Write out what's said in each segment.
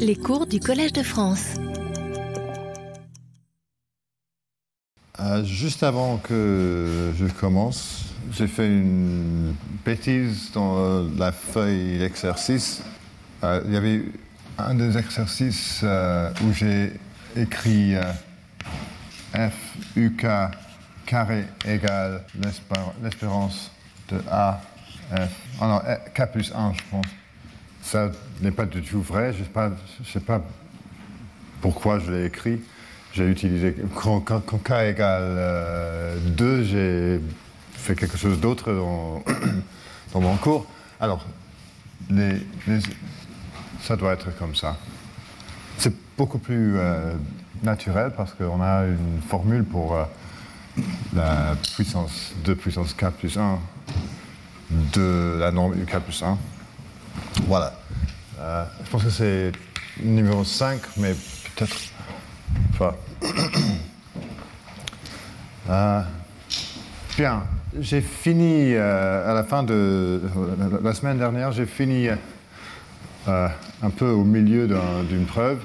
Les cours du Collège de France. Euh, juste avant que je commence, j'ai fait une bêtise dans euh, la feuille d'exercice. Euh, il y avait un des exercices euh, où j'ai écrit f uk carré égale l'espér- l'espérance de a f. Ah non, eh, k plus 1, je pense. Ça n'est pas du tout vrai. Je ne sais pas, sais pas pourquoi je l'ai écrit. J'ai utilisé. Quand, quand- quand k égale euh, 2, j'ai fait quelque chose d'autre dans, dans mon cours. Alors, les- les- ça doit être comme ça. C'est beaucoup plus euh, naturel parce qu'on a une formule pour euh, la puissance 2 puissance k plus 1 de la norme uk plus 1. Voilà. Euh, je pense que c'est numéro 5, mais peut-être pas. Euh, bien, j'ai fini euh, à la fin de la, semaine dernière, j'ai fini un peu au milieu d'un- d'une preuve.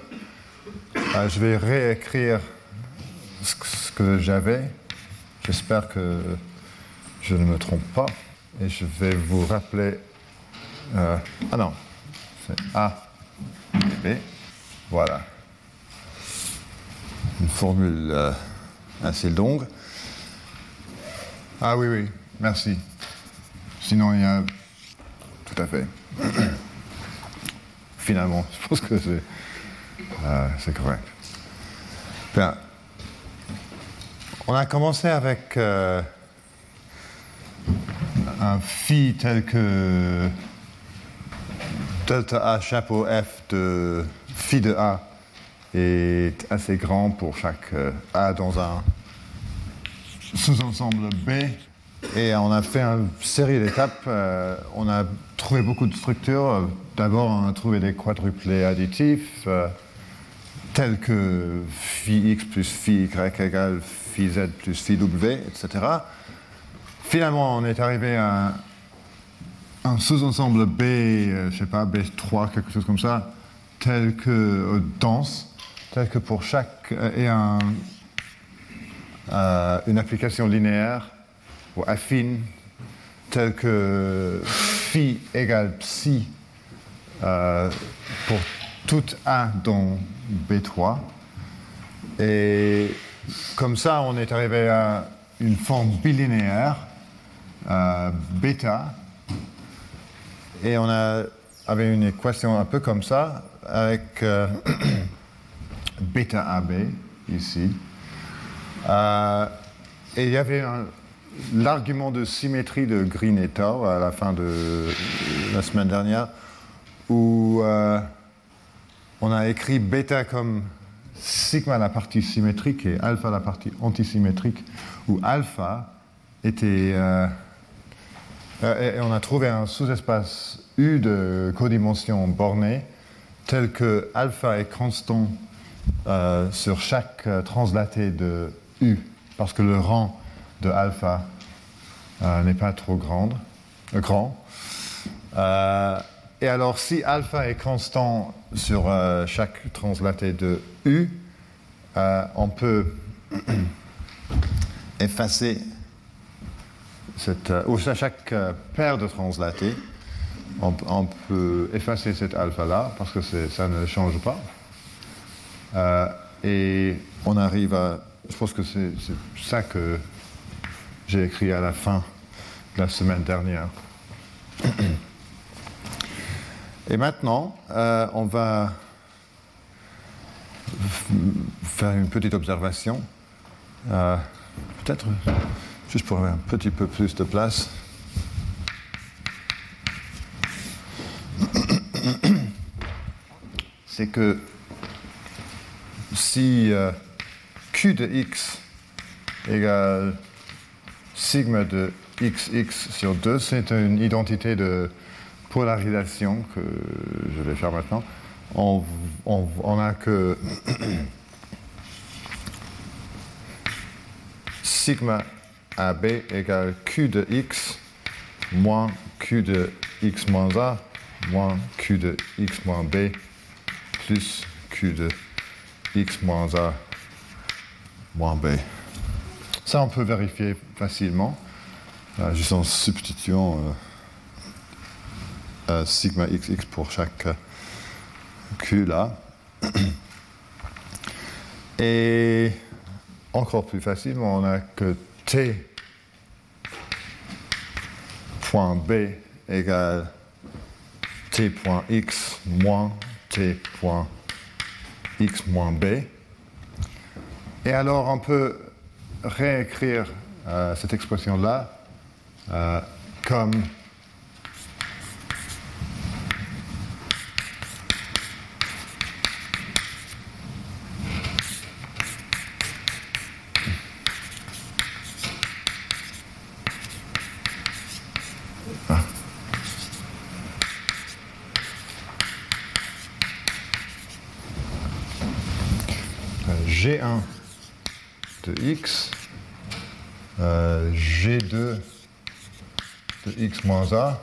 Je vais réécrire ce que j'avais. J'espère que je ne me trompe pas. Et je vais vous rappeler. Euh, ah non, c'est A et B. Voilà. Une formule euh, assez longue. Ah oui, oui, merci. Sinon, il y a. Tout à fait. Finalement, je pense que c'est euh, c'est correct. Bien. On a commencé avec un phi tel que delta A chapeau F de phi de A est assez grand pour chaque euh, A dans un sous-ensemble B. Et on a fait une série d'étapes. euh, on a trouvé beaucoup de structures. D'abord, on a trouvé des quadruplés additifs, euh, tels que phi x plus phi y égale phi z plus phi w, etc. Finalement, on est arrivé à un sous-ensemble B, euh, je sais pas, B3, quelque chose comme ça, tel que euh, dense, tel que pour chaque euh, et un, une application linéaire ou affine, telle que phi égale psi pour tout A dans B3. Et comme ça, on est arrivé à une forme bilinéaire, euh, bêta, et on avait une équation un peu comme ça, avec euh, bêta AB ici. Euh, et il y avait l'argument de symétrie de Green et Tau à la fin de la semaine dernière, où euh, on a écrit bêta comme sigma la partie symétrique et alpha la partie antisymétrique, où alpha était... euh, et on a trouvé un sous-espace U de codimension bornée tel que alpha est constant euh, sur chaque euh, translaté de U, parce que le rang de alpha n'est pas trop grande, grand. Et alors, si alpha est constant sur chaque translaté de U, on peut effacer cette, euh, à chaque euh, paire de translatés, on, peut effacer cet alpha-là parce que ça ne change pas. Euh, et on arrive à. Je pense que c'est ça que j'ai écrit à la fin de la semaine dernière. Et maintenant, euh, on va faire une petite observation. Euh, Peut-être juste pour avoir un petit peu plus de place. C'est que si euh, Q de x égale sigma de xx sur 2, c'est une identité de polarisation que je vais faire maintenant. On, on, on a que sigma AB égale Q de x moins Q de x moins A moins Q de x moins B plus q de x moins a moins b. Ça, on peut vérifier facilement, euh, juste en substituant euh, euh, sigma xx pour chaque q là. Et encore plus facilement, on a que t point b égale t point x moins t point x moins b. Et alors on peut réécrire euh, cette expression-là euh, comme G2 de x moins a,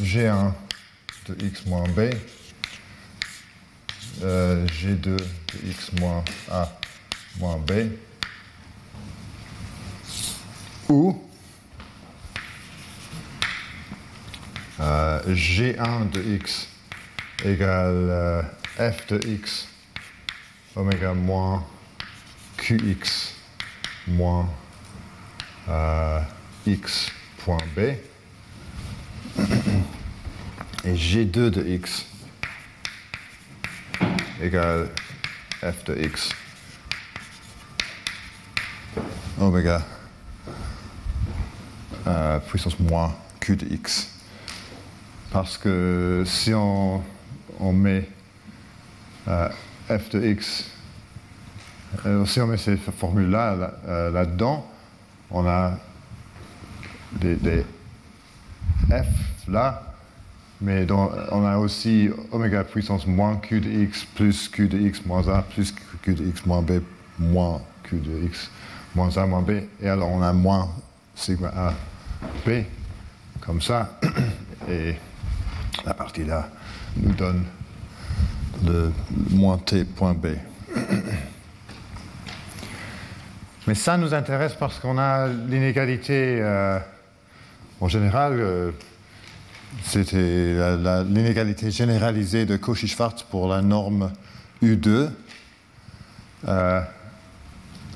G1 de x moins b, euh, G2 de x moins a moins b, ou euh, G1 de x égale f de x oméga moins qx moins euh, x point b et g2 de x égale f de x oméga euh, puissance moins q de x. Parce que si on, met euh, f de x, euh, si on met ces formules-là là, euh, là-dedans, on a des, f là, mais on a aussi oméga puissance moins q de x plus q de x moins a plus q de x moins b moins q de x moins a moins b, et alors on a moins sigma a b, comme ça, et la partie là nous donne le moins t point b. Mais ça nous intéresse parce qu'on a l'inégalité, euh, en général, euh, c'était l'inégalité généralisée de Cauchy-Schwarz pour la norme U2. Euh,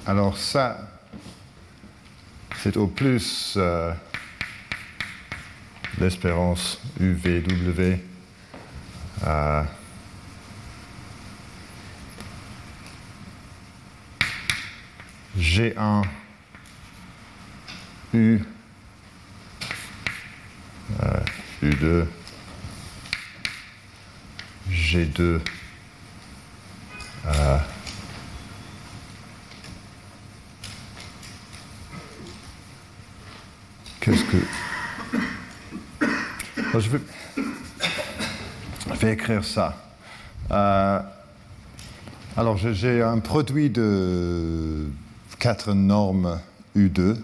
alors ça, c'est au plus l'espérance UVW. G1 U euh, U2 G2 euh, Qu'est-ce que. Alors, je, vais... je vais écrire ça. Euh, alors, j'ai un produit de quatre normes U2,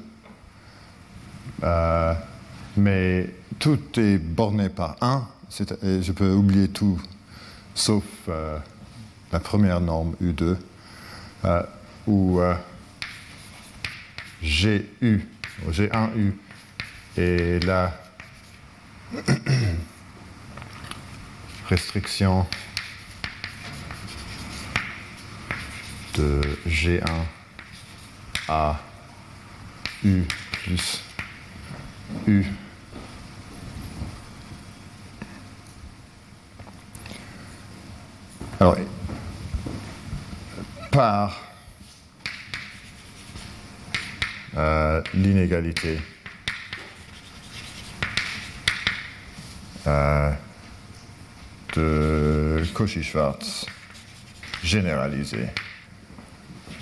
euh, mais tout est borné par 1. je peux oublier tout sauf euh, la première norme U2, euh, où GU, G1U et la restriction de G1 à U plus U. Alors par euh, l'inégalité euh, de Cauchy-Schwarz généralisée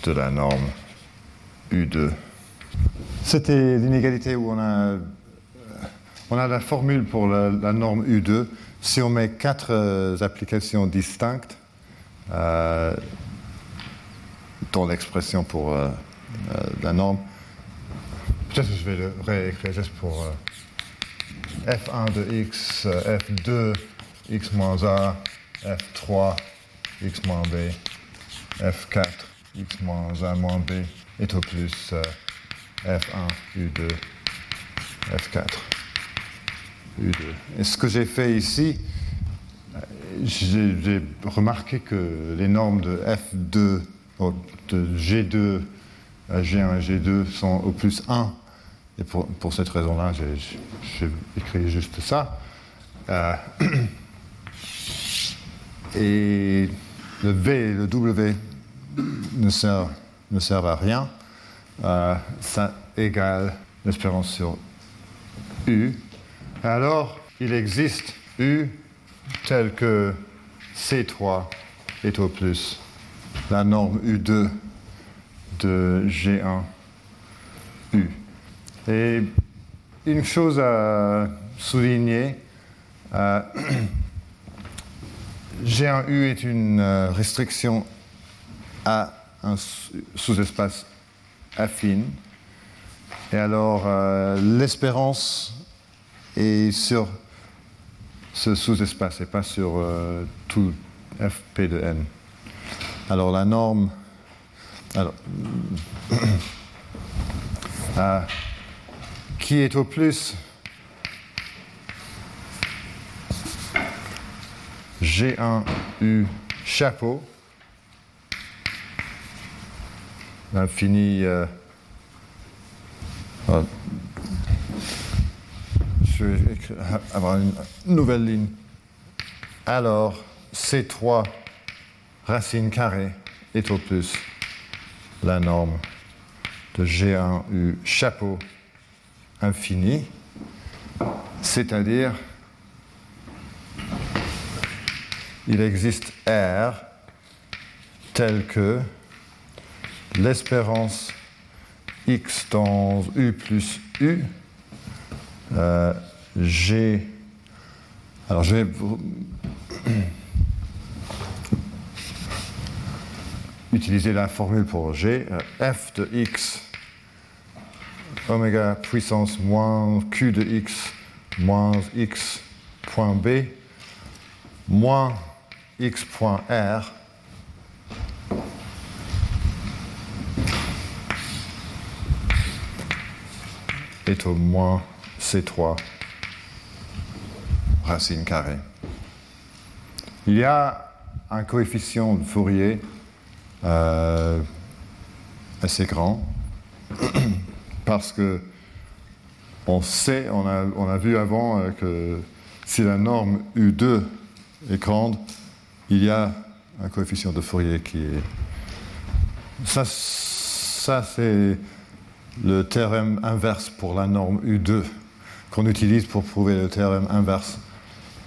de la norme U2. C'était l'inégalité où on a, a la formule pour la, norme U2. Si on met quatre euh, applications distinctes euh, dans l'expression pour euh, la norme, je vais le réécrire juste pour euh, f1 de x, f2 x a, f3 x moins b, f4 x moins 1 moins b est au plus euh, f1 u2, f4 u2. Et ce que j'ai fait ici, j'ai remarqué que les normes de f2, de g2 à g1 et g2 sont au plus 1. Et pour, cette raison-là, j'ai écrit juste ça. Euh, et le V le W ne servent, ne servent à rien. Euh, ça égale l'espérance sur U. Alors, il existe U tel que C3 est au plus la norme U2 de G1 U. Et une chose à souligner, euh, G1U est une euh, restriction à un sous-espace affine. Et alors, euh, l'espérance est sur ce sous-espace et pas sur euh, tout fp de n. Alors, la norme. Alors, qui est au plus? G1U chapeau, l'infini. Euh, euh, je vais avoir une nouvelle ligne. Alors, C3 racine carrée est au plus la norme de G1U chapeau infini, c'est-à-dire il existe R tel que l'espérance x dans U plus U, euh, G. Alors je vais utiliser la formule pour G, euh, f de x oméga puissance moins q de x moins x point b moins x.r est au moins C3 racine carrée. Il y a un coefficient de Fourier euh, assez grand parce que on sait, on a, on a vu avant euh, que si la norme U2 est grande, il y a un coefficient de Fourier qui est. Ça, ça c'est le théorème inverse pour la norme U2 qu'on utilise pour prouver le théorème inverse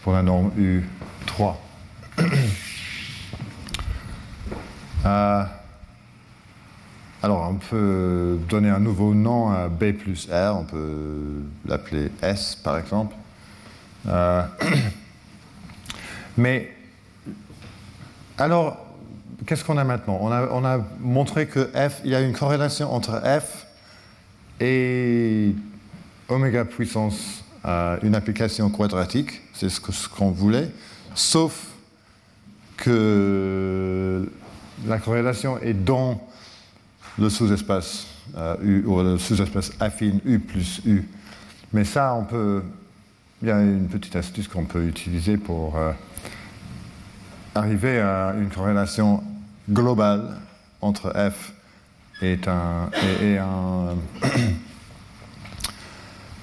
pour la norme U3. Euh, alors, on peut donner un nouveau nom à B plus R, on peut l'appeler S par exemple. Euh, mais alors, qu'est-ce qu'on a maintenant? On a, montré que F, il y a une corrélation entre F et oméga puissance à une application quadratique, c'est ce qu'on voulait, sauf que la corrélation est dans le sous-espace euh, ou le sous-espace affine U plus U. Mais ça, on peut. Il y a une petite astuce qu'on peut utiliser pour. Euh, arriver à une corrélation globale entre f et,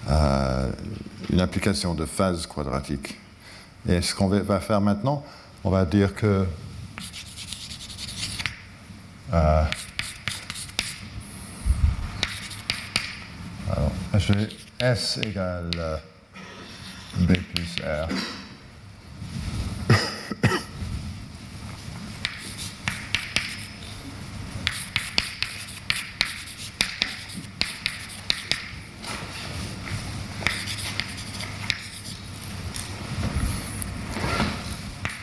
euh, une application de phase quadratique. Et ce qu'on va faire maintenant, on va dire que euh, S égale B plus R.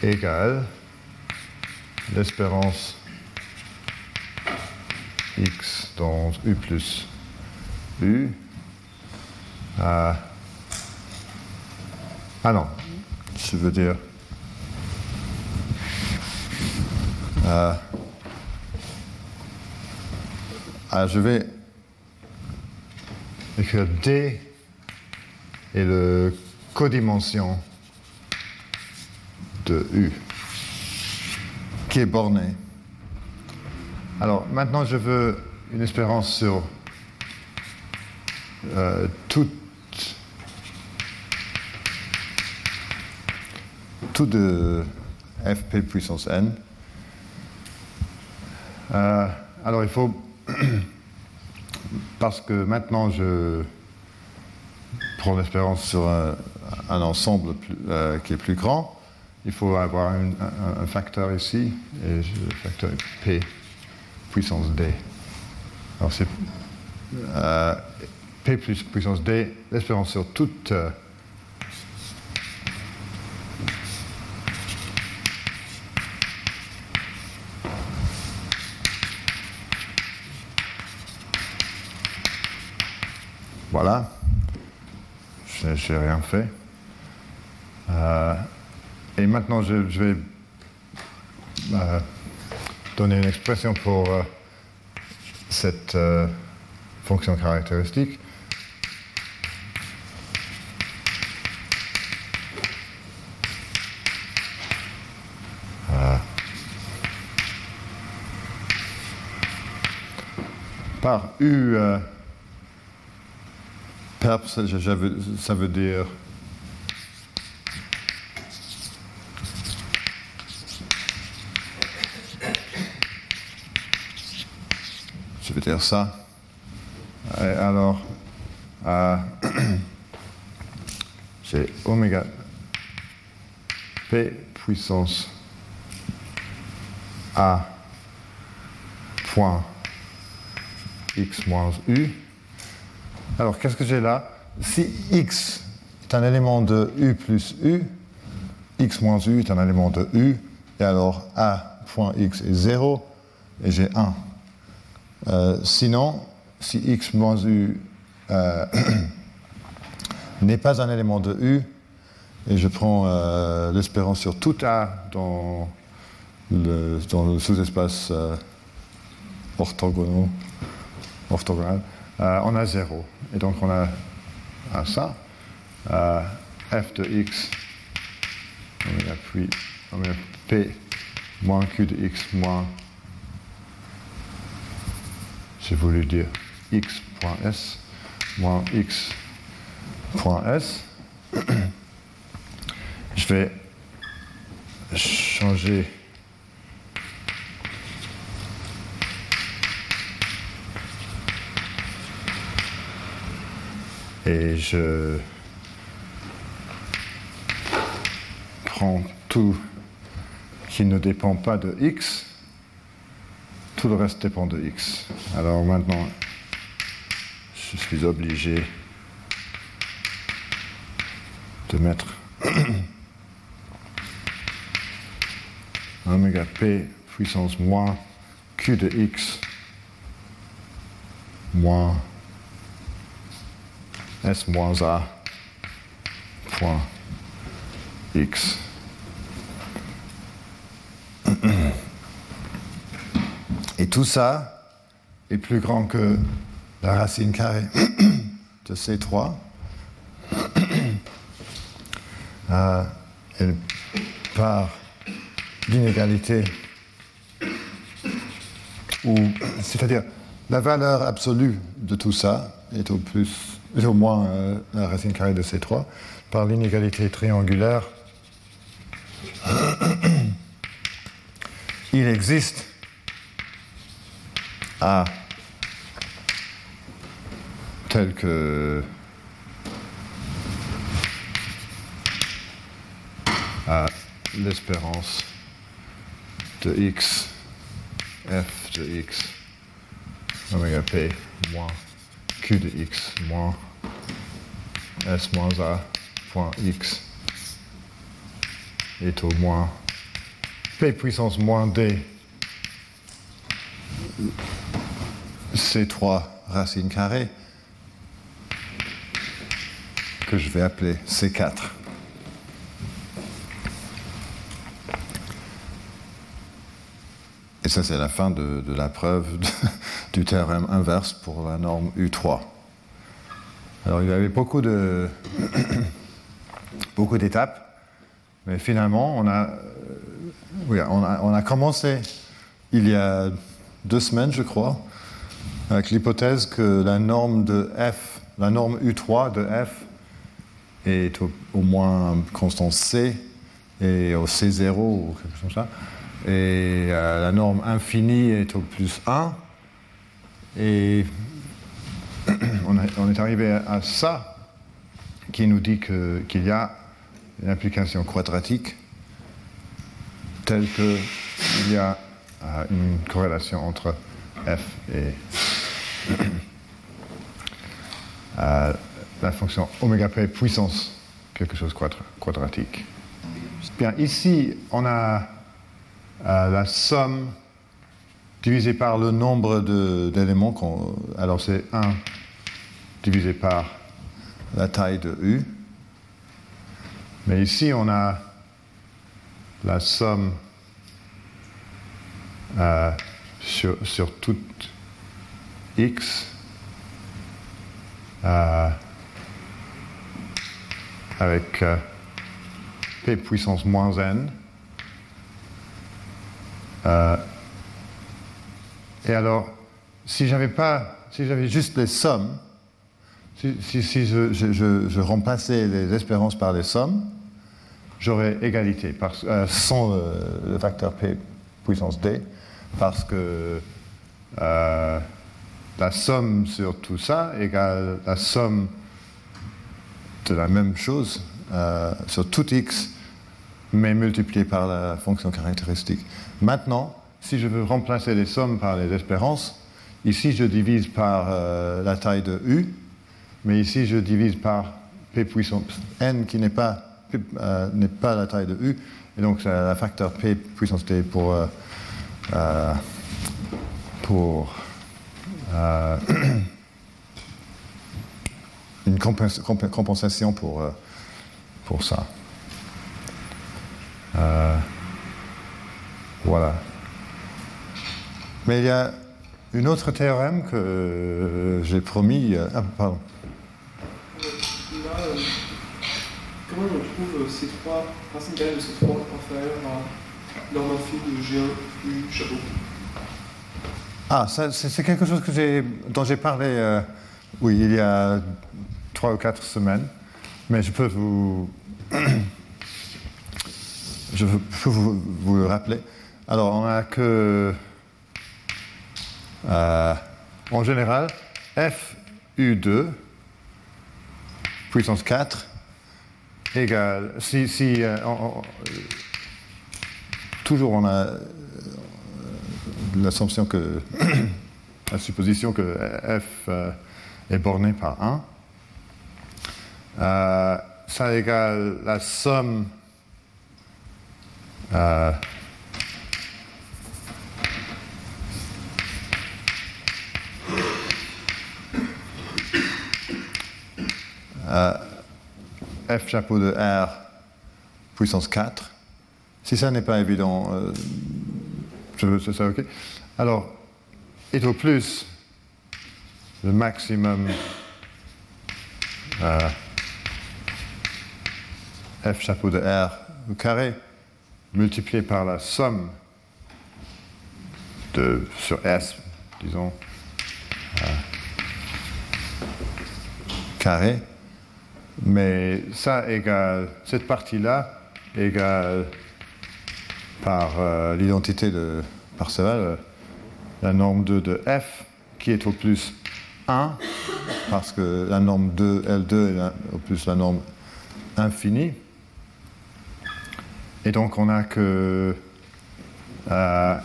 égale l'espérance x dans u plus u à... Ah non, je veux dire Euh, ah, je vais écrire D et le codimension de U qui est borné. Alors maintenant, je veux une espérance sur euh, tout de fp puissance n. Euh, alors il faut, parce que maintenant je prends l'espérance sur un, ensemble euh, qui est plus grand, il faut avoir un, facteur ici, et le facteur p puissance d. Alors c'est euh, p plus puissance d, l'espérance sur toute Voilà. Je n'ai rien fait. Euh, et maintenant, je, vais euh, donner une expression pour euh, cette fonction caractéristique. par U ça veut dire ça. Et alors, euh, j'ai oméga p puissance a point x moins u alors, qu'est-ce que j'ai là? Si x est un élément de u plus u, x moins u est un élément de u, et alors a point x est 0, et j'ai 1. Euh, sinon, si x moins u euh, n'est pas un élément de u, et je prends euh, l'espérance sur tout a dans le, sous-espace orthogonal, orthogonal on a 0. Et donc on a, ça, f de x, oméga puis oméga p moins q de x moins, j'ai voulu dire x.s moins x.s. Je vais changer et je prends tout qui ne dépend pas de x, tout le reste dépend de x. Alors maintenant, je suis obligé de mettre oméga p puissance moins q de x moins S moins A point X. Tout ça est plus grand que la racine carrée de C3. Euh, elle part c'est-à-dire la valeur absolue de tout ça est au plus au moins euh, la racine carrée de C3, par l'inégalité triangulaire, il existe A tel que. À l'espérance de x, f de x, oméga p moins q de x moins s moins a point x. Est au moins p puissance moins d c3 racine carrée que je vais appeler c4. Et ça, c'est la fin de, la preuve du théorème inverse pour la norme U3. Alors, il y avait beaucoup de beaucoup d'étapes, mais finalement, euh, on a, on a commencé il y a deux semaines, je crois, avec l'hypothèse que la norme de f, la norme U3 de f est au, moins constante C et au C0 ou quelque chose comme ça. Et euh, la norme infinie est au plus 1. Et on, est arrivé à, ça qui nous dit qu'il y a une application quadratique telle qu'il y a euh, une corrélation entre f et la fonction oméga p puissance quelque chose quadra- quadratique. Bien, ici, on a euh, la somme divisée par le nombre d'éléments. alors, c'est 1 divisé par la taille de U. Mais ici, on a la somme euh, sur, sur toute x euh, avec euh, p puissance moins n. Euh, et alors, si j'avais pas, si j'avais juste les sommes, si, si- je, remplaçais les espérances par les sommes, j'aurais égalité euh, sans le, facteur p puissance d, parce que la somme sur tout ça égale la somme de la même chose euh, sur tout x, mais multiplié par la fonction caractéristique. Maintenant, si je veux remplacer les sommes par les espérances, ici je divise par euh, la taille de u, mais ici je divise par p puissance n qui n'est pas, euh, pas la taille de u, et donc c'est la facteur p puissance d pour, pour euh, une compens- comp- compensation pour, euh, pour ça. Euh, voilà. Mais il y a une autre théorème que euh, j'ai promis. ah, pardon. Là, comment on trouve ces trois racines de ces trois inférieures à norme infinie de G1 U chapeau? Ah, c'est quelque chose que dont j'ai parlé, euh, oui, il y a trois ou quatre semaines, mais je peux vous, je peux vous, le rappeler. Alors, on a que, euh, en général, f u2 puissance 4 égale, si, si euh, toujours on a l'assumption que la supposition que f euh, est borné par 1 euh, ça égale la somme euh, f chapeau de r puissance 4 si ça n'est pas évident ça ok. Alors est au plus le maximum euh, f chapeau de r au carré multiplié par la somme de sur s disons euh, carré. Mais ça égale cette partie là égale par euh, l'identité de Parseval, euh, la norme 2 de f, qui est au plus 1, parce que la norme 2, L2 est au plus la norme infinie. Et donc on a que euh,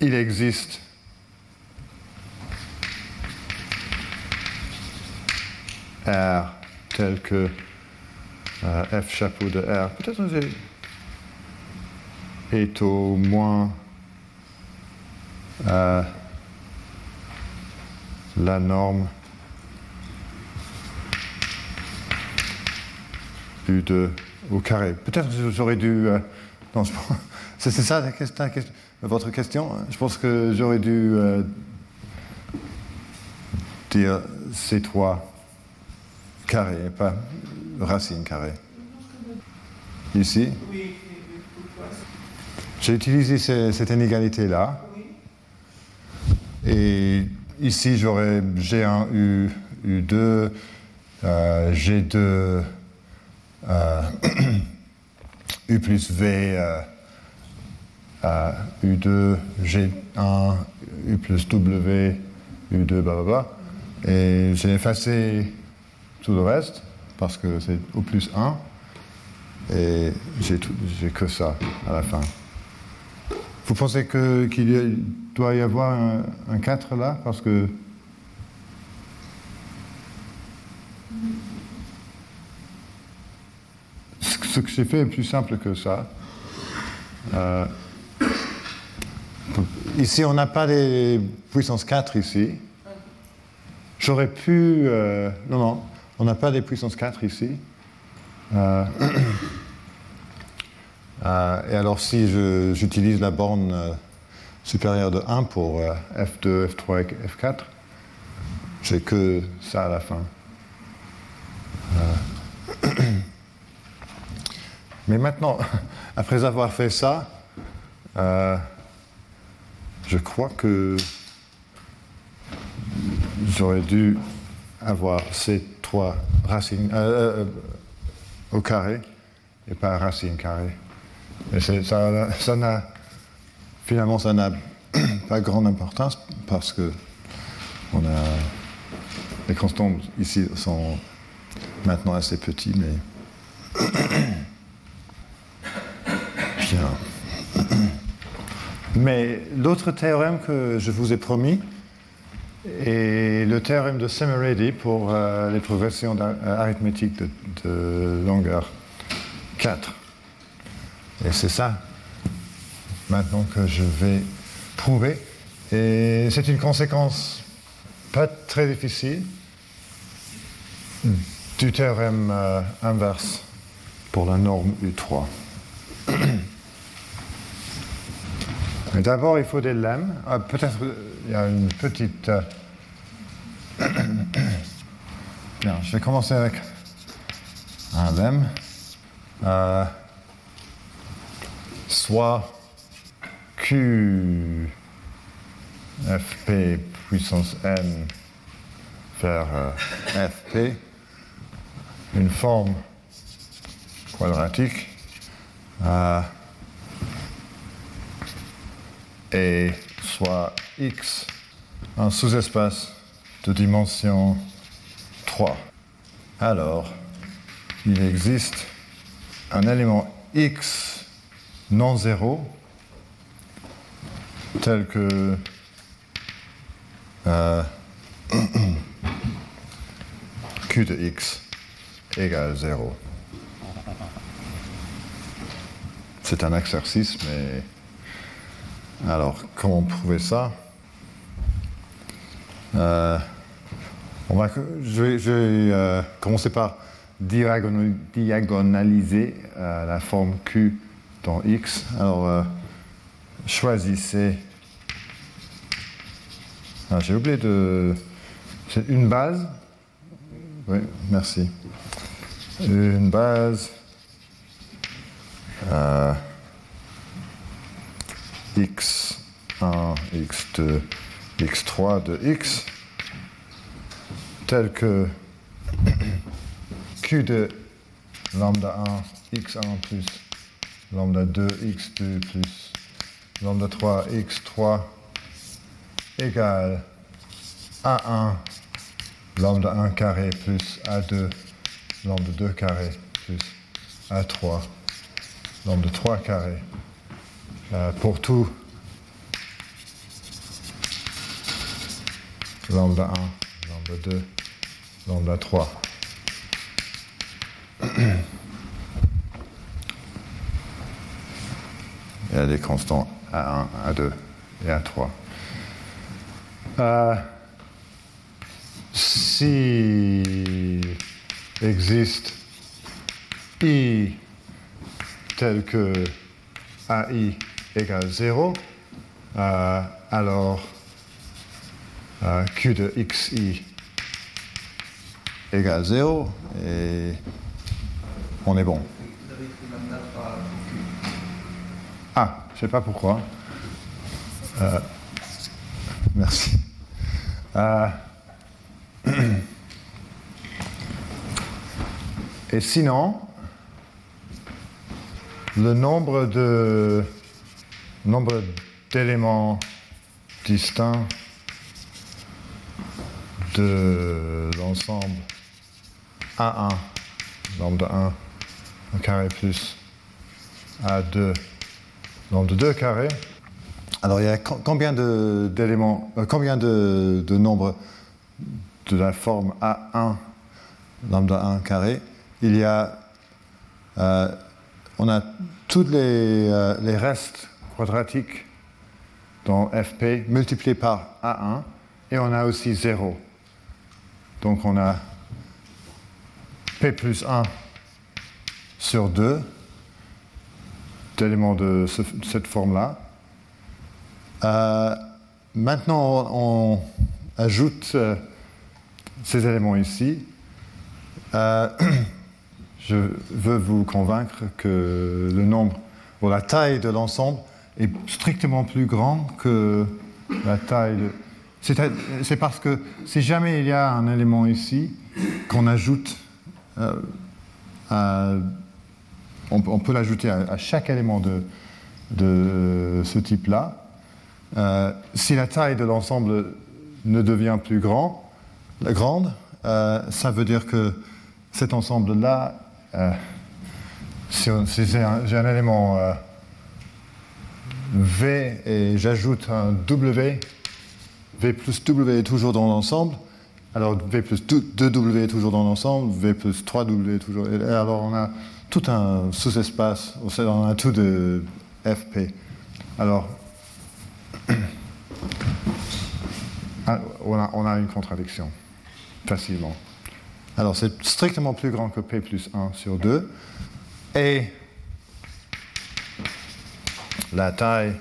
il existe R tel que f chapeau de R. Peut-être est au moins euh, la norme U2 au carré. Peut-être que j'aurais dû. euh, non, je C'est ça la question- votre question Je pense que j'aurais dû euh, dire C3 carré pas racine carrée. Ici, Oui, j'ai utilisé ce- cette inégalité-là. Et ici, j'aurais G1, U, U2, euh, G2, euh, U plus V, euh, euh, U2, G1, U plus W, U2, blablabla. Et j'ai effacé tout le reste parce que c'est au plus 1. Et j'ai que ça à la fin. Vous pensez qu'il doit y avoir un, un 4 là Parce que. Ce que j'ai fait est plus simple que ça. Euh, ici, on n'a pas des puissances 4 ici. J'aurais pu. euh, non, non, on n'a pas des puissances 4 ici. Euh, euh, et alors, si j'utilise la borne euh, supérieure de 1 pour euh, F2, F3 et F4, j'ai que ça à la fin. Euh, Mais maintenant, après avoir fait ça, euh, je crois que j'aurais dû avoir ces trois racines euh, euh, au carré et pas racine carrée. Et ça n'a finalement ça n'a pas grande importance parce que on a les constantes ici sont maintenant assez petits, mais bien. Mais l'autre théorème que je vous ai promis est le théorème de Semeredi pour euh, les progressions arithmétiques de, de longueur 4. Et c'est ça maintenant que je vais prouver. Et c'est une conséquence pas très difficile du théorème euh, inverse pour la norme U3. Mais D'abord, il faut des lemmes. Ah, Peut-être euh, il y a une petite. euh, Bien, je vais commencer avec un lemme. Euh, soit Q FP puissance n vers euh, FP, une forme quadratique. euh, et soit X un sous-espace de dimension 3. Alors, il existe un élément X non zéro tel que euh, Q de X égale 0. C'est un exercice, mais alors, comment prouver ça? Euh, on va, Je vais, je vais, euh, commencer par diagonal- diagonaliser la forme Q dans X. Alors, euh, choisissez. Ah, J'ai oublié de. C'est une base. Oui, merci. Une base. Euh, x1, x2, x3 de x, tel que q de lambda 1, x1 plus lambda 2, x2 plus lambda 3, x3 égale a1 lambda 1 carré plus a2 lambda 2 carré plus a3 lambda 3 carré. Euh, pour tout. Lambda 1, lambda 2, lambda 3. Y a des constants A1, A2 et A3. Euh, si existe I tel que AI égale 0, euh, alors euh, Q de xi égale 0 et on est bon. Je ne sais pas pourquoi. Euh, merci. Euh, et sinon, le nombre de nombre d'éléments distincts de l'ensemble A1, nombre de 1, un carré plus A2, nombre de 2 carrés. Alors il y a combien d'éléments, euh, combien de, de nombres de la forme A1, lambda 1 carré? Il y a, euh, on a tous les, euh, les restes quadratiques dans FP multipliés par A1 et on a aussi 0. Donc on a P plus 1 sur 2 d'éléments de cette forme-là. Euh, maintenant, on, ajoute euh, ces éléments ici. Euh, je veux vous convaincre que le nombre, ou la taille de l'ensemble est strictement plus grand que la taille de... C'est parce que si jamais il y a un élément ici qu'on ajoute, on, peut l'ajouter à, chaque élément de, ce type-là, euh, si la taille de l'ensemble ne devient plus grand, grande, euh, ça veut dire que cet ensemble-là, euh, si, j'ai un, élément V et j'ajoute un W, V plus W est toujours dans l'ensemble, alors V plus 2W est toujours dans l'ensemble, V plus 3W est toujours. Alors on a tout un sous-espace, on a tout de FP. Alors ah, on, a, une contradiction, facilement. Alors c'est strictement plus grand que P plus 1 sur 2. Et la taille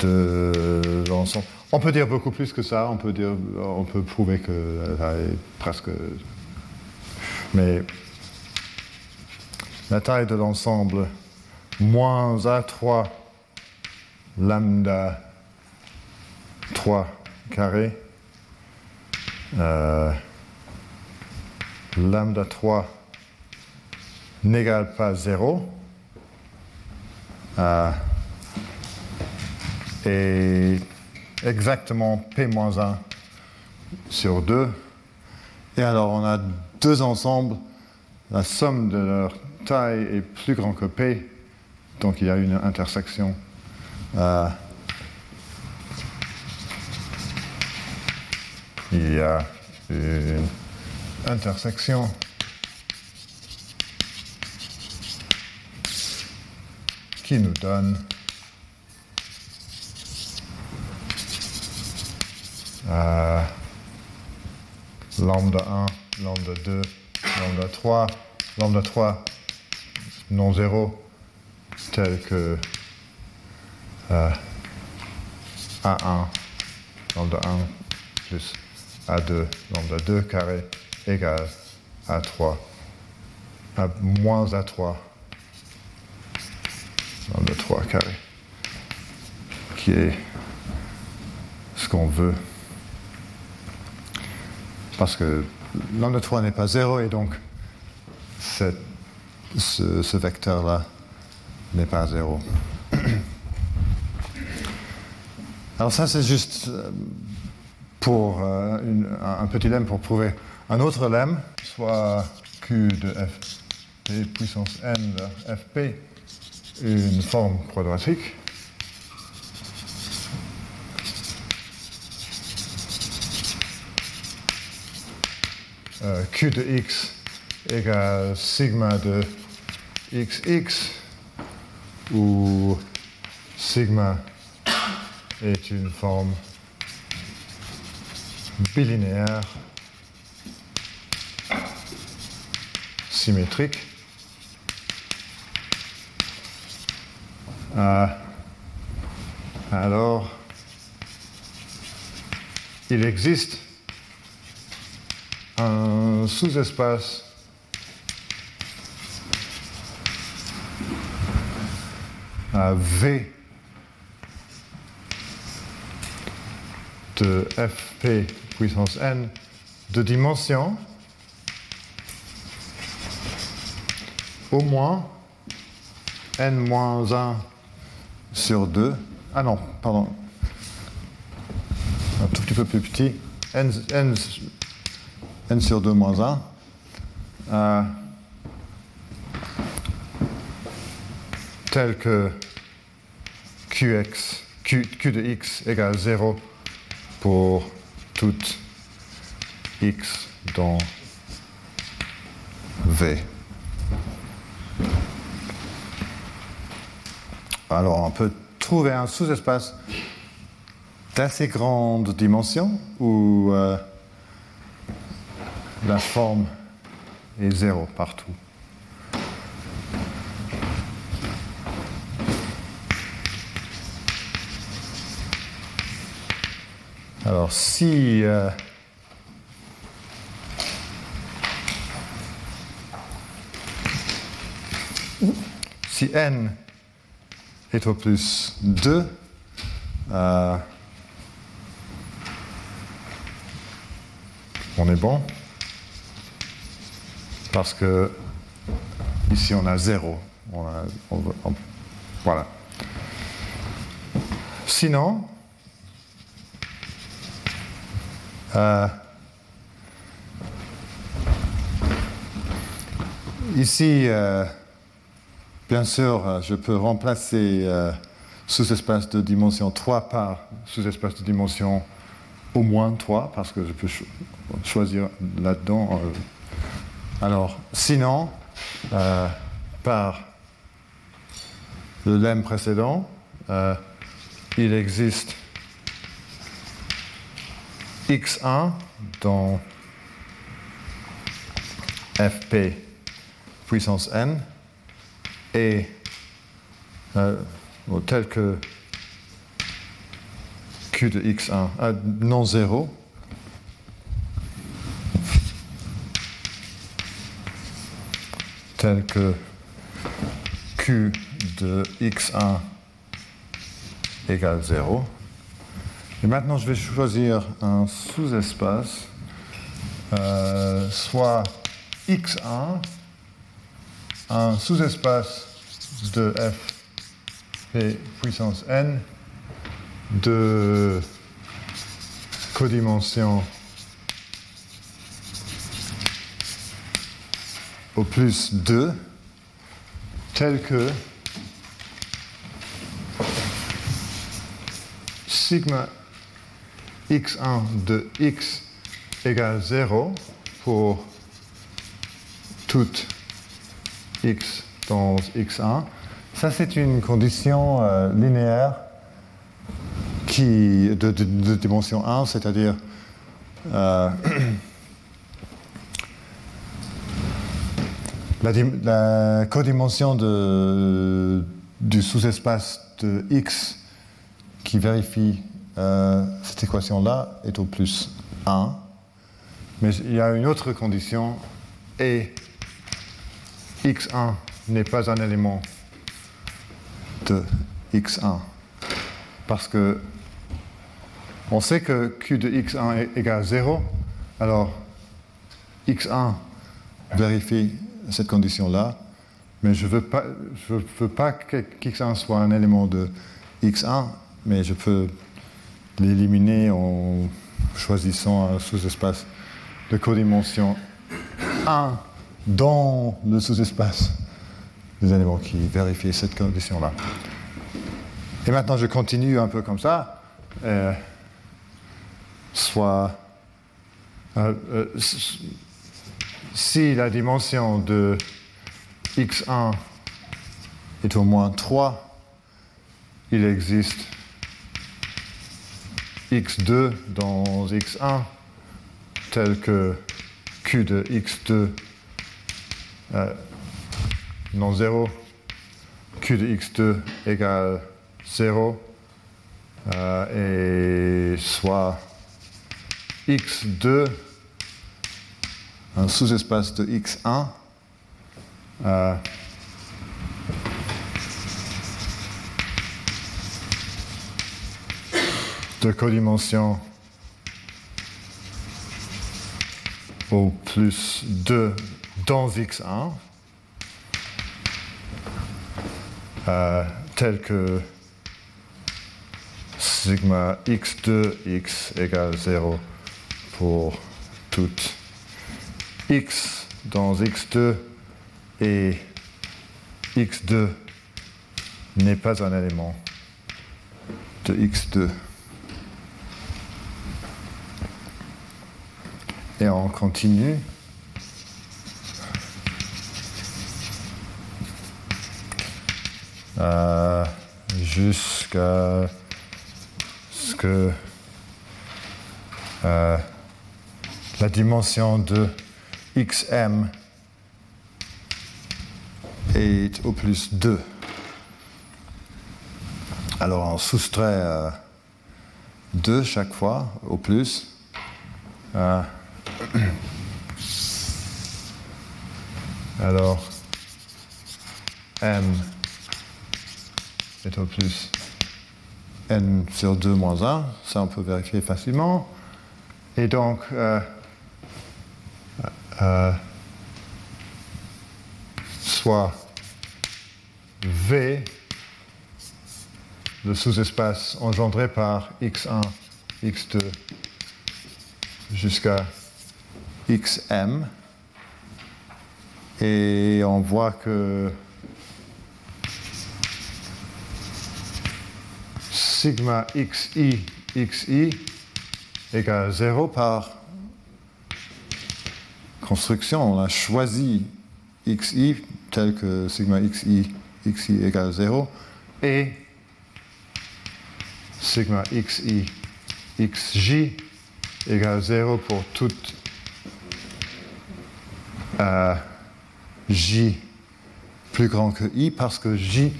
de l'ensemble. On peut dire beaucoup plus que ça, on peut, dire, on peut prouver que la taille est presque. Mais la taille de l'ensemble moins A3 lambda 3 carré, euh, lambda 3 n'égale pas 0, euh, et exactement P-1 sur 2. Et alors on a deux ensembles, la somme de leur taille est plus grand que P, donc il y a une intersection euh, il y a une intersection qui nous donne euh, lambda 1, lambda 2, lambda 3, lambda 3 non zéro tel que euh, A1 lambda 1 plus A2 lambda 2 carré égale A3 à moins A3 lambda 3 carré qui est ce qu'on veut. Parce que lambda 3 n'est pas 0 et donc ce, ce vecteur là n'est pas 0 Alors ça, c'est juste euh, pour euh, un petit lemme pour prouver un autre lemme, soit Q de f p puissance n de fp, une forme quadratique. Euh, Q de x égale sigma de xx ou sigma est une forme bilinéaire symétrique Euh, alors, il existe un sous-espace V de fp puissance n de dimension au moins n-1 sur 2. Ah non, pardon. Un tout petit peu plus petit. n, n, n sur 2 moins 1. Euh, tel que qx, q, q de x égale 0 pour toute x dans V. Alors on peut trouver un sous-espace d'assez grande dimension où euh, la forme est zéro partout. Alors si euh, si n est au plus 2, euh, on est bon. Parce que ici on a 0. voilà. Sinon, euh, ici, euh, Bien sûr, euh, je peux remplacer sous-espace de dimension 3 par sous-espace de dimension au moins 3, parce que je peux choisir là-dedans. Alors, sinon, par le lemme précédent, il existe x1 dans fp puissance n et euh, tel que Q de x1 euh, non zéro tel que Q de x1 égale 0. Et maintenant, je vais choisir un sous-espace, euh, soit x1 un sous-espace de f p puissance n de codimension au plus 2 tel que sigma x1 de x égale 0 pour toute x dans x1. Ça, c'est une condition euh, linéaire qui, de, dimension 1, c'est-à-dire euh, la, codimension de, du sous-espace de x qui vérifie euh, cette équation-là est au plus 1. Mais il y a une autre condition, et x1 n'est pas un élément de x1. Parce que on sait que q de x1 est égal à 0, alors x1 vérifie cette condition-là, mais je ne veux pas, veux pas que x1 soit un élément de x1, mais je peux l'éliminer en choisissant un sous-espace de codimension 1 dans le sous-espace des éléments qui vérifient cette condition-là. Et maintenant, je continue un peu comme ça. Euh, soit euh, euh, si la dimension de x1 est au moins 3, il existe x2 dans x1 tel que q de x2 euh, non 0, q de x2 égale 0 euh, et soit x2 un sous-espace de x1 euh, de codimension au plus 2 dans x1 euh, tel que sigma x2 x égale 0 pour tout x dans x2 et x2 n'est pas un élément de x2. Et on continue. Euh, jusqu'à ce que euh, la dimension de xm est au plus 2. Alors on soustrait euh, 2 chaque fois au plus. Alors m est au plus n sur 2 moins 1, ça on peut vérifier facilement. Et donc, euh, euh, soit V, le sous-espace engendré par x1, x2 jusqu'à xm. Et on voit que sigma xi xi égale 0 par construction. On a choisi xi tel que sigma xi xi égale 0 et sigma xi xj égale 0 pour toute j plus grand que i parce que j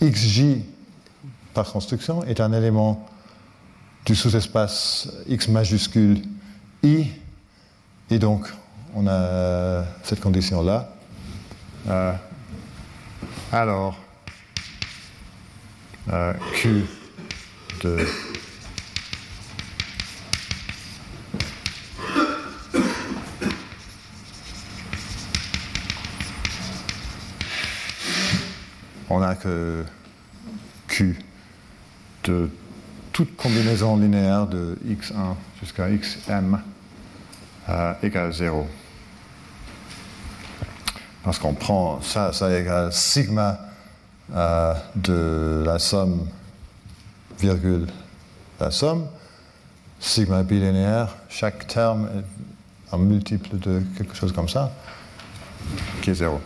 xj par construction est un élément du sous-espace x majuscule i. Et donc on a cette condition là euh, alors euh, q de on a que q de toute combinaison linéaire de x1 jusqu'à xm euh, égale 0. Parce qu'on prend ça, ça égale sigma euh, de la somme, virgule, la somme, sigma bilinéaire, chaque terme est un multiple de quelque chose comme ça, qui est 0.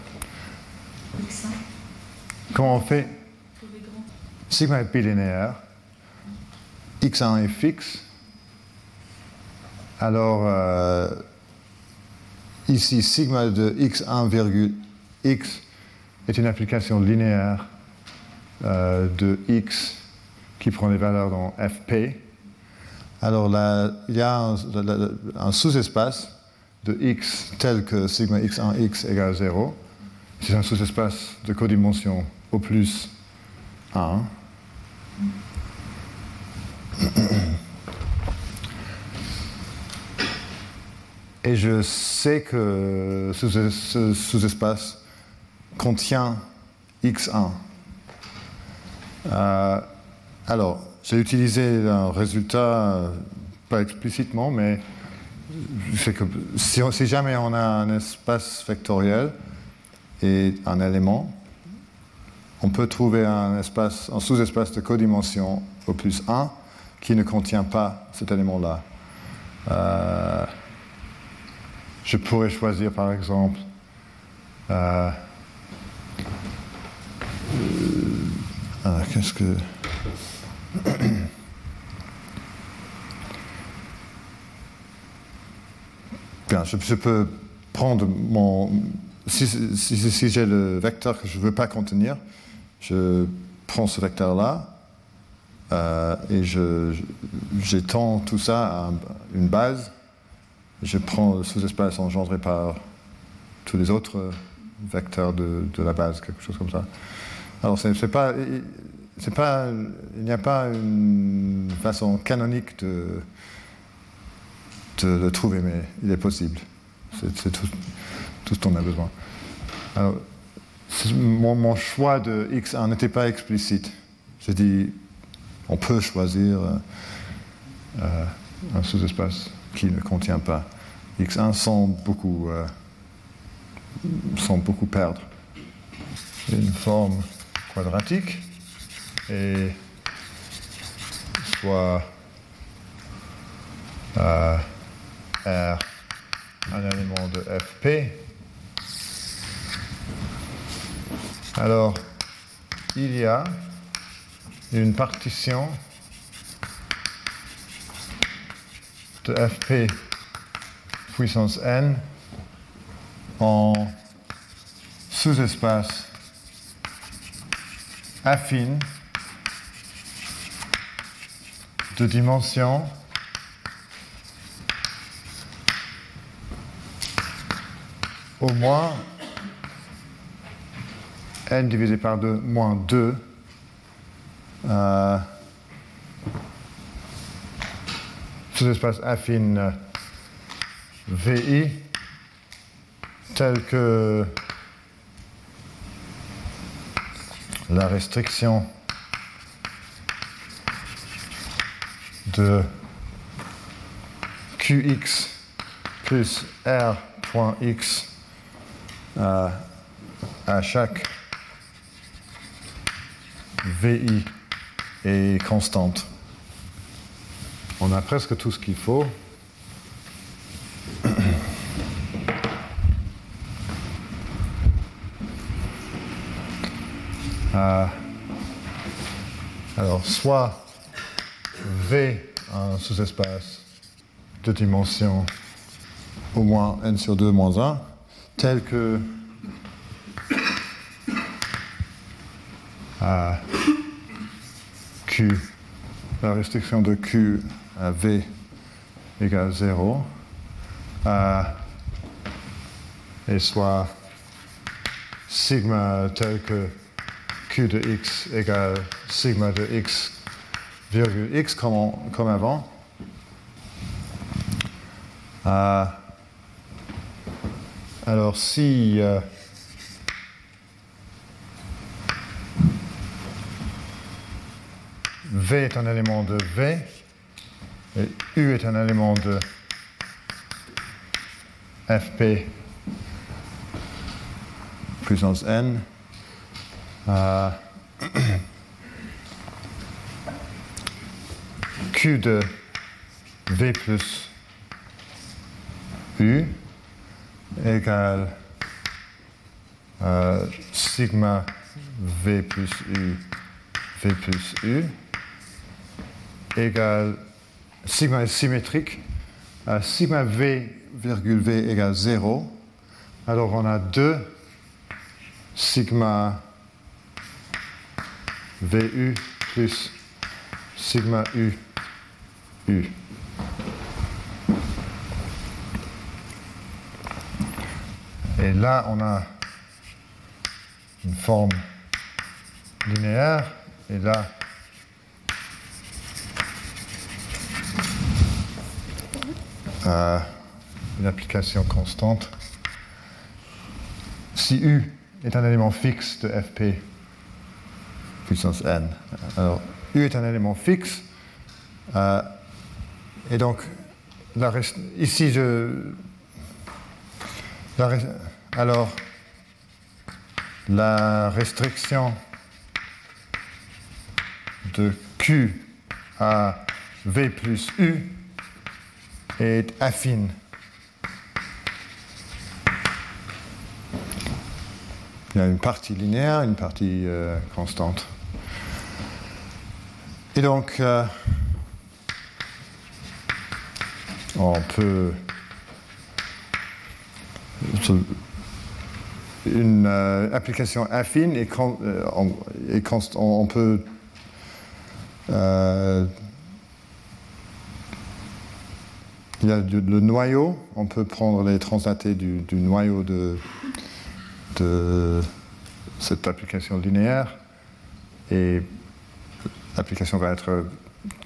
Comment on fait Sigma est bilinéaire, x1 est fixe. Alors, euh, ici, sigma de x1, virgule x est une application linéaire euh, de x qui prend les valeurs dans fp. Alors là, il y a un, sous-espace de x tel que sigma x1 x égale 0. C'est un sous-espace de codimension au plus 1. Et je sais que ce sous-espace contient x1. Euh, alors, j'ai utilisé un résultat, euh, pas explicitement, mais que si, si, jamais on a un espace vectoriel et un élément, on peut trouver un, espace, un sous-espace de codimension au plus 1 qui ne contient pas cet élément-là. Euh, je pourrais choisir par exemple euh, euh, qu'est-ce que je, peux prendre mon si, si j'ai le vecteur que je ne veux pas contenir, je prends ce vecteur-là euh, et j'étends tout ça à un- une base. Je prends le sous-espace engendré par tous les autres vecteurs de, la base, quelque chose comme ça. Alors, c'est pas, c'est pas, il n'y a pas une façon canonique de, de le trouver, mais il est possible. C'est tout, tout ce dont on a besoin. Alors, mon, choix de X1 n'était pas explicite. J'ai dit, on peut choisir euh, euh, un sous-espace qui ne contient pas X1 sans beaucoup, euh, sans beaucoup perdre. Une forme quadratique et soit R un élément de FP. Alors, il y a une partition de FP puissance n en sous-espace affine de dimension au moins n divisé par 2 moins 2 euh, sous-espace affine euh, VI tel que la restriction de QX plus R.x à, à chaque VI est constante. On a presque tout ce qu'il faut. Euh, alors, soit V, un sous-espace de dimension au moins n sur 2 moins 1, tel que Q, la restriction de Q à V égale 0, euh, et soit sigma tel que Q de x égale sigma de x virgule x comme, avant. Alors si euh, V est un élément de V et U est un élément de FP puissance n, euh, Q de V plus U égale euh, sigma V plus U V plus U égale sigma est symétrique à sigma V virgule V égale 0 alors on a deux sigma VU plus sigma U U. Et là, on a une forme linéaire, et là, une application constante. Si U est un élément fixe de FP puissance n, alors U est un élément fixe, euh, et donc ici je. alors, la restriction de Q à V plus U est affine. Il y a une partie linéaire, une partie euh, constante. Et donc, euh, on peut une euh, application affine et, con- on peut euh, il y a le noyau, on peut prendre les translatés du, noyau de, cette application linéaire et l'application va être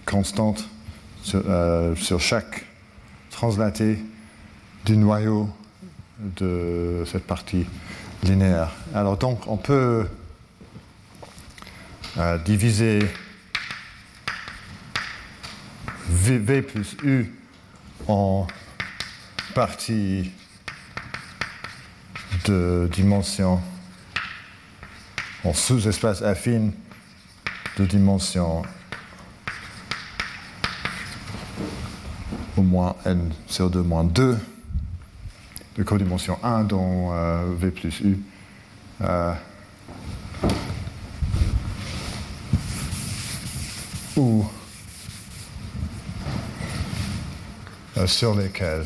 constante sur, euh, chaque translaté du noyau de cette partie linéaire. Alors donc on peut euh, diviser v, v plus u en parties de dimension en sous-espace affine de dimension au moins n sur 2 moins 2 de codimension 1 dont euh, V plus U. euh, ou euh, sur lesquels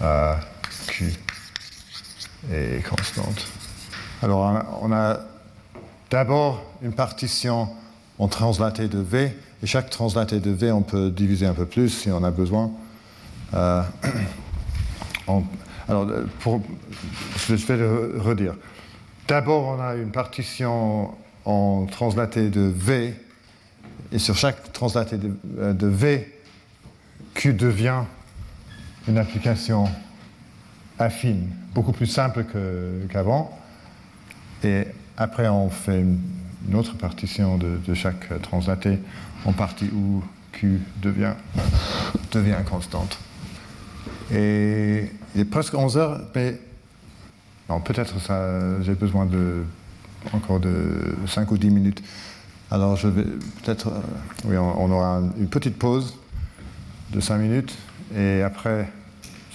euh, Q est constante. Alors on a, d'abord une partition en translaté de V, et chaque translaté de V, on peut diviser un peu plus si on a besoin. Euh, alors, euh, je vais le redire. D'abord, on a une partition en translaté de V, et sur chaque translaté de, euh, de V, Q devient une application affine, beaucoup plus simple qu'avant. Et après, on fait une, autre partition de, chaque translaté en partie où Q devient, constante. Et il est presque 11 heures, mais peut-être j'ai besoin de encore de 5 ou 10 minutes. Alors je vais peut-être, euh, oui, on, aura une petite pause de 5 minutes et après,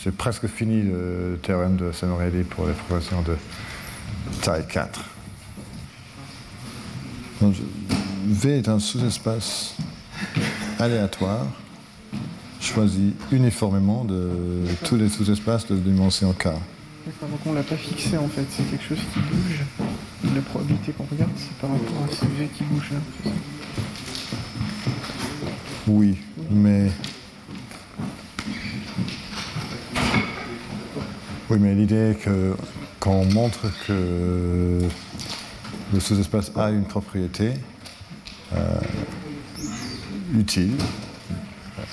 j'ai presque fini le théorème de Sanorelli pour les progressions de taille 4. Donc, je- V est un sous-espace aléatoire choisi uniformément de tous les sous-espaces de dimension K. Donc on l'a pas fixé en fait, c'est quelque chose qui bouge. La probabilité qu'on regarde, c'est par rapport à ce V qui bouge là. Oui, mais. Oui, mais l'idée est que quand on montre que le sous-espace a une propriété euh, utile,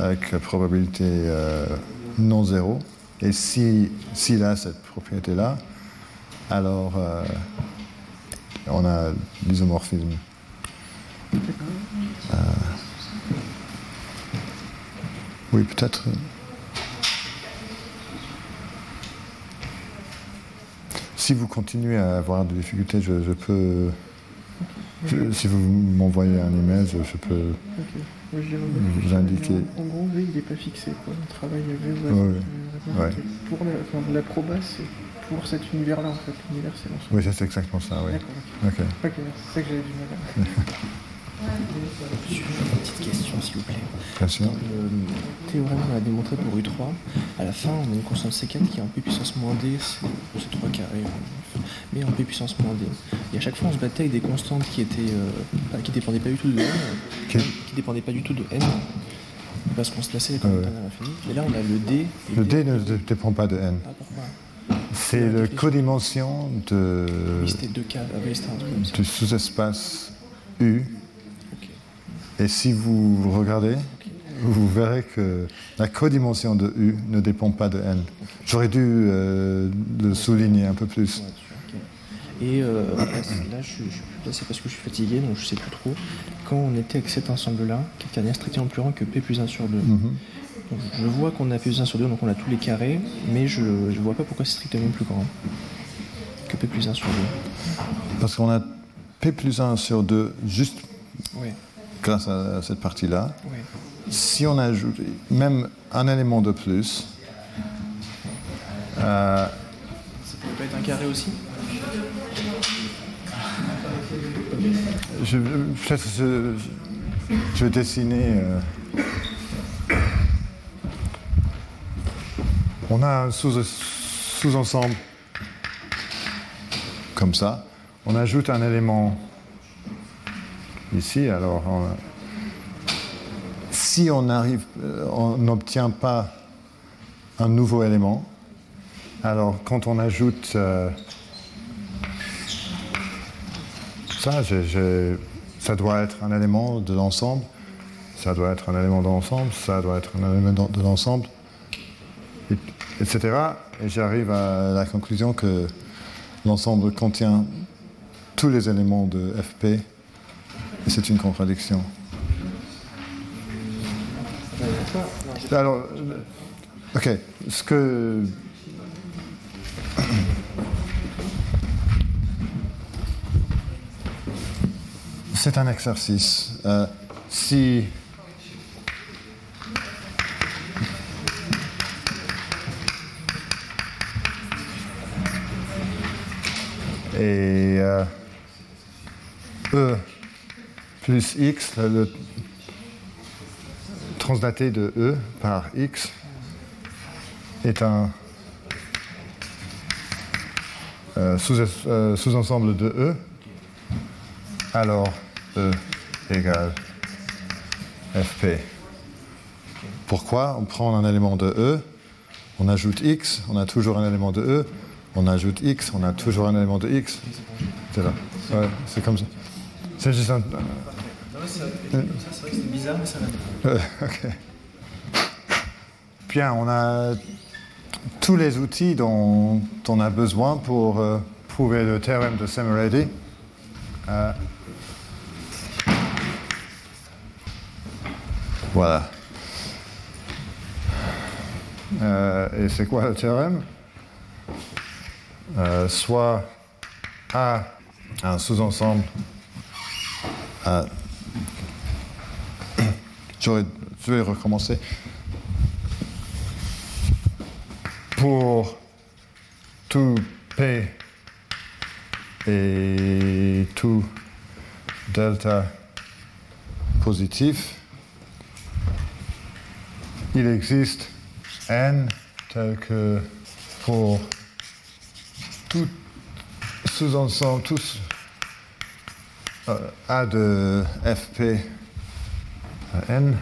avec probabilité euh, non zéro, et si- s'il a cette propriété-là, alors euh, on a l'isomorphisme. Oui, peut-être. Si vous continuez à avoir des difficultés, je, je peux. je- si vous m'envoyez un email, je, je peux. Vous indiquez. En gros, V il est pas fixé quoi. On travaille avec V. Ouais, ouais. euh, Ouais. Pour la, enfin, la proba, c'est pour cet univers-là en fait. L'univers c'est l'ensemble. Oui, ça, c'est exactement ça, oui. D'accord, Ok. ok. Ok, c'est ça que j'avais du mal à. J'ai une petite question, s'il vous plaît. Bien sûr. Le théorème qu'on a démontré pour U3, à la fin, on a une constante C4 qui est en P puissance moins D, c'est c'est 3 carrés, euh, mais en P puissance moins D. Et à chaque fois, on se battait avec des constantes qui étaient, euh, qui dépendaient pas du tout de N, Ok. qui dépendaient pas du tout de N, parce qu'on se laissait comme Ah ouais. à l'infini. Mais là, on a le D. et Le D ne dé- dépend pas de N. Ah, pourquoi? C'est la codimension de, Oui, c'était 2K, ah oui, c'était un truc comme ça. du sous-espace U. Et si vous regardez, vous verrez que la codimension de U ne dépend pas de N. J'aurais dû euh, le souligner un peu plus. Et euh, là, c'est- là, je, suis- je suis- là, c'est parce que je suis fatigué, donc je sais plus trop. Quand on était avec cet ensemble-là, qui était strictement plus grand que P plus 1 sur 2, Mhm. Donc, je vois qu'on a plus 1 sur 2, donc on a tous les carrés, mais je ne vois pas pourquoi c'est strictement plus grand que P plus 1 sur 2. Parce qu'on a P plus 1 sur 2 juste grâce à cette partie-là. Si on ajoute même un élément de plus, euh, Ça peut pas être un carré aussi? je, peut-être je, je vais dessiner. euh, on a un sous- sous-ensemble comme ça. On ajoute un élément ici. Alors, si on arrive, euh, on n'obtient pas un nouveau élément, alors quand on ajoute euh, ça, ça doit être un élément de l'ensemble, ça doit être un élément de l'ensemble, ça doit être un élément de l'ensemble, etc. Et j'arrive à la conclusion que l'ensemble contient tous les éléments de FP, et c'est une contradiction. Alors, ok, ce que. C'est un exercice. Euh, si. Et euh, E plus X, le translaté de E par X est un euh, euh, sous-ensemble de E. Alors E égale FP. Pourquoi On prend un élément de E, on ajoute X, on a toujours un élément de E, on ajoute X, on a toujours un élément de X. C'est là. Ouais, c'est comme ça. C'est juste un. c'est bizarre, mais ça va. Euh, ok. Bien, on a tous les outils dont on a besoin pour euh, prouver le théorème de Semerady. Euh, voilà. Euh, et c'est quoi le théorème? Euh, Soit A, un sous-ensemble. A- J'aurais- je vais recommencer? Pour tout P et tout delta positif, il existe n tel que pour tout sous-ensemble, tous euh, A de FP à n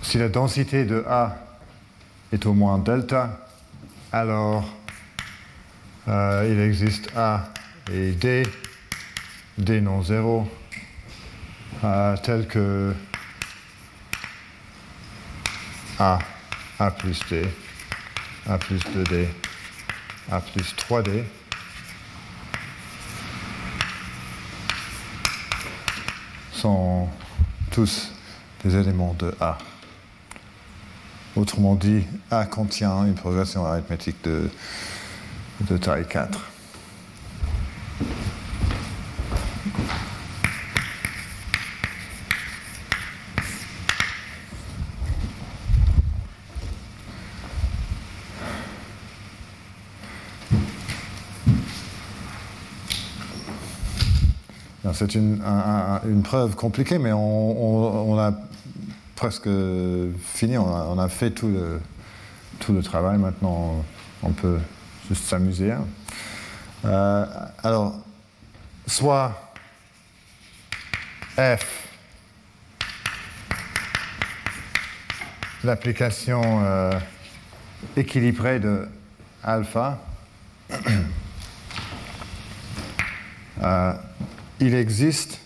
si la densité de A est au moins delta, alors euh, il existe A et D, D non zéro, euh, tel que A, A plus D, A plus 2D, A plus 3D. sont tous des éléments de A. Autrement dit, A contient une progression arithmétique de, de taille 4. C'est une, un- un- une preuve compliquée, mais on, a presque fini, on a, on a fait tout le, tout le travail. Maintenant, on peut juste s'amuser. hein. Euh, alors, soit F, l'application euh, équilibrée de alpha, euh, il existe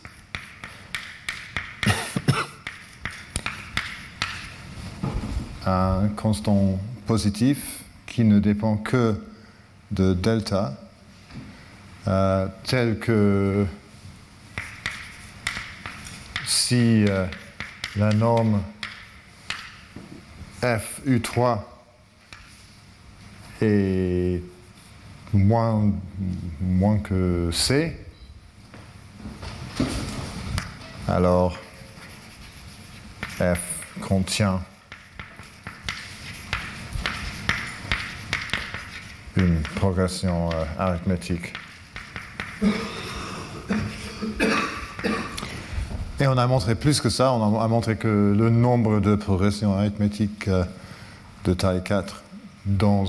un constant positif qui ne dépend que de delta, euh, tel que si euh, la norme f u3 est moins, moins que c, alors f contient une progression euh, arithmétique. Et on a montré plus que ça, on a, montré que le nombre de progressions arithmétiques euh, de taille 4 dans...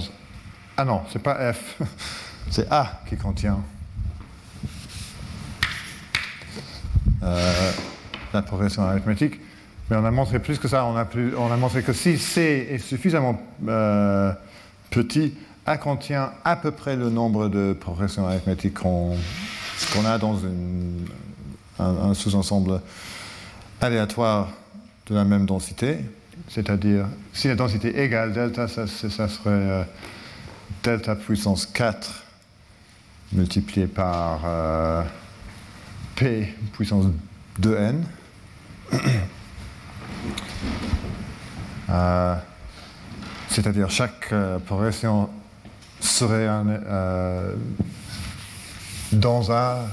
Ah non, c'est pas F, c'est A qui contient euh, la progression arithmétique. Mais on a montré plus que ça, on a, montré que si C est suffisamment euh, petit, A contient à peu près le nombre de progressions arithmétiques qu'on a dans un, sous-ensemble aléatoire de la même densité, c'est-à-dire si la densité égale delta, ça, serait euh, delta puissance 4 multiplié par puissance 2n. Euh, c'est-à-dire chaque progression serait un, dans A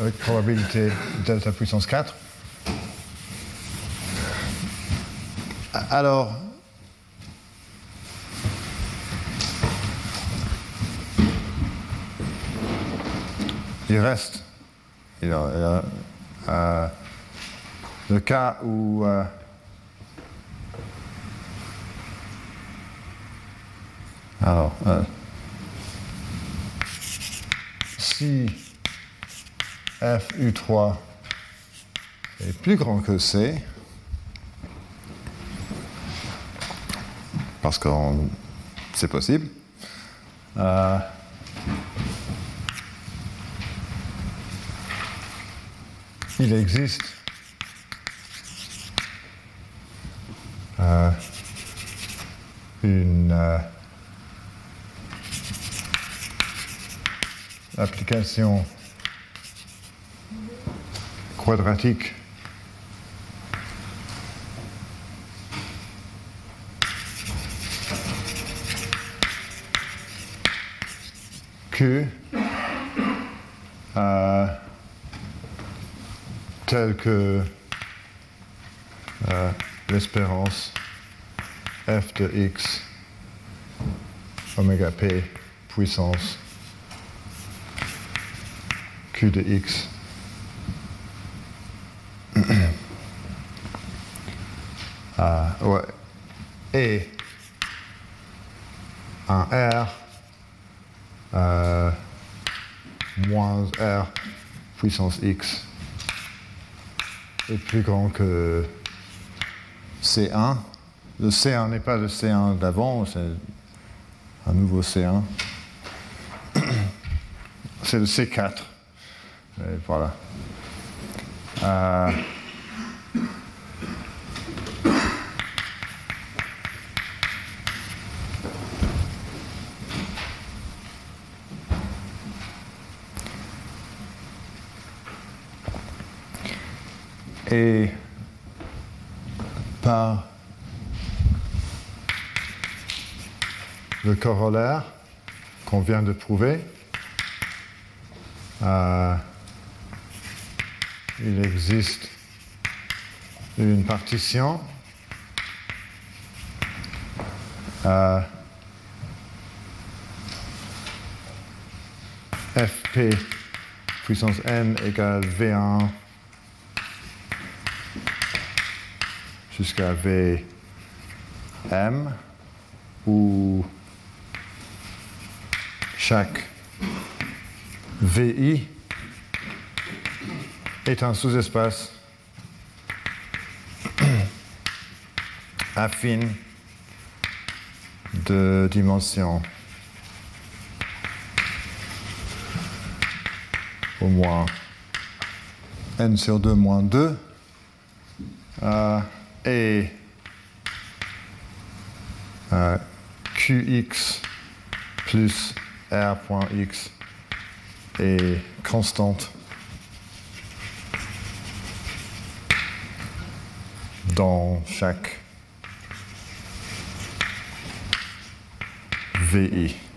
avec probabilité delta puissance 4. Alors, il reste il a, euh, le cas où euh, alors euh, si FU3 est plus grand que C, parce que c'est possible, il existe euh, une euh, application quadratique que euh, tel que euh, l'espérance f de x oméga p puissance q de x Ah, ouais. Et un R euh, moins R puissance X est plus grand que C1. Le C1 n'est pas le C1 d'avant, c'est un nouveau C1. C'est le C4. Et voilà. Euh, et par le corollaire qu'on vient de prouver, euh, il existe une partition euh, fp puissance n égale v1 jusqu'à Vm, où chaque VI est un sous-espace affine de dimension au moins n sur 2 moins 2 et euh, Qx plus R.x est constante dans chaque VI.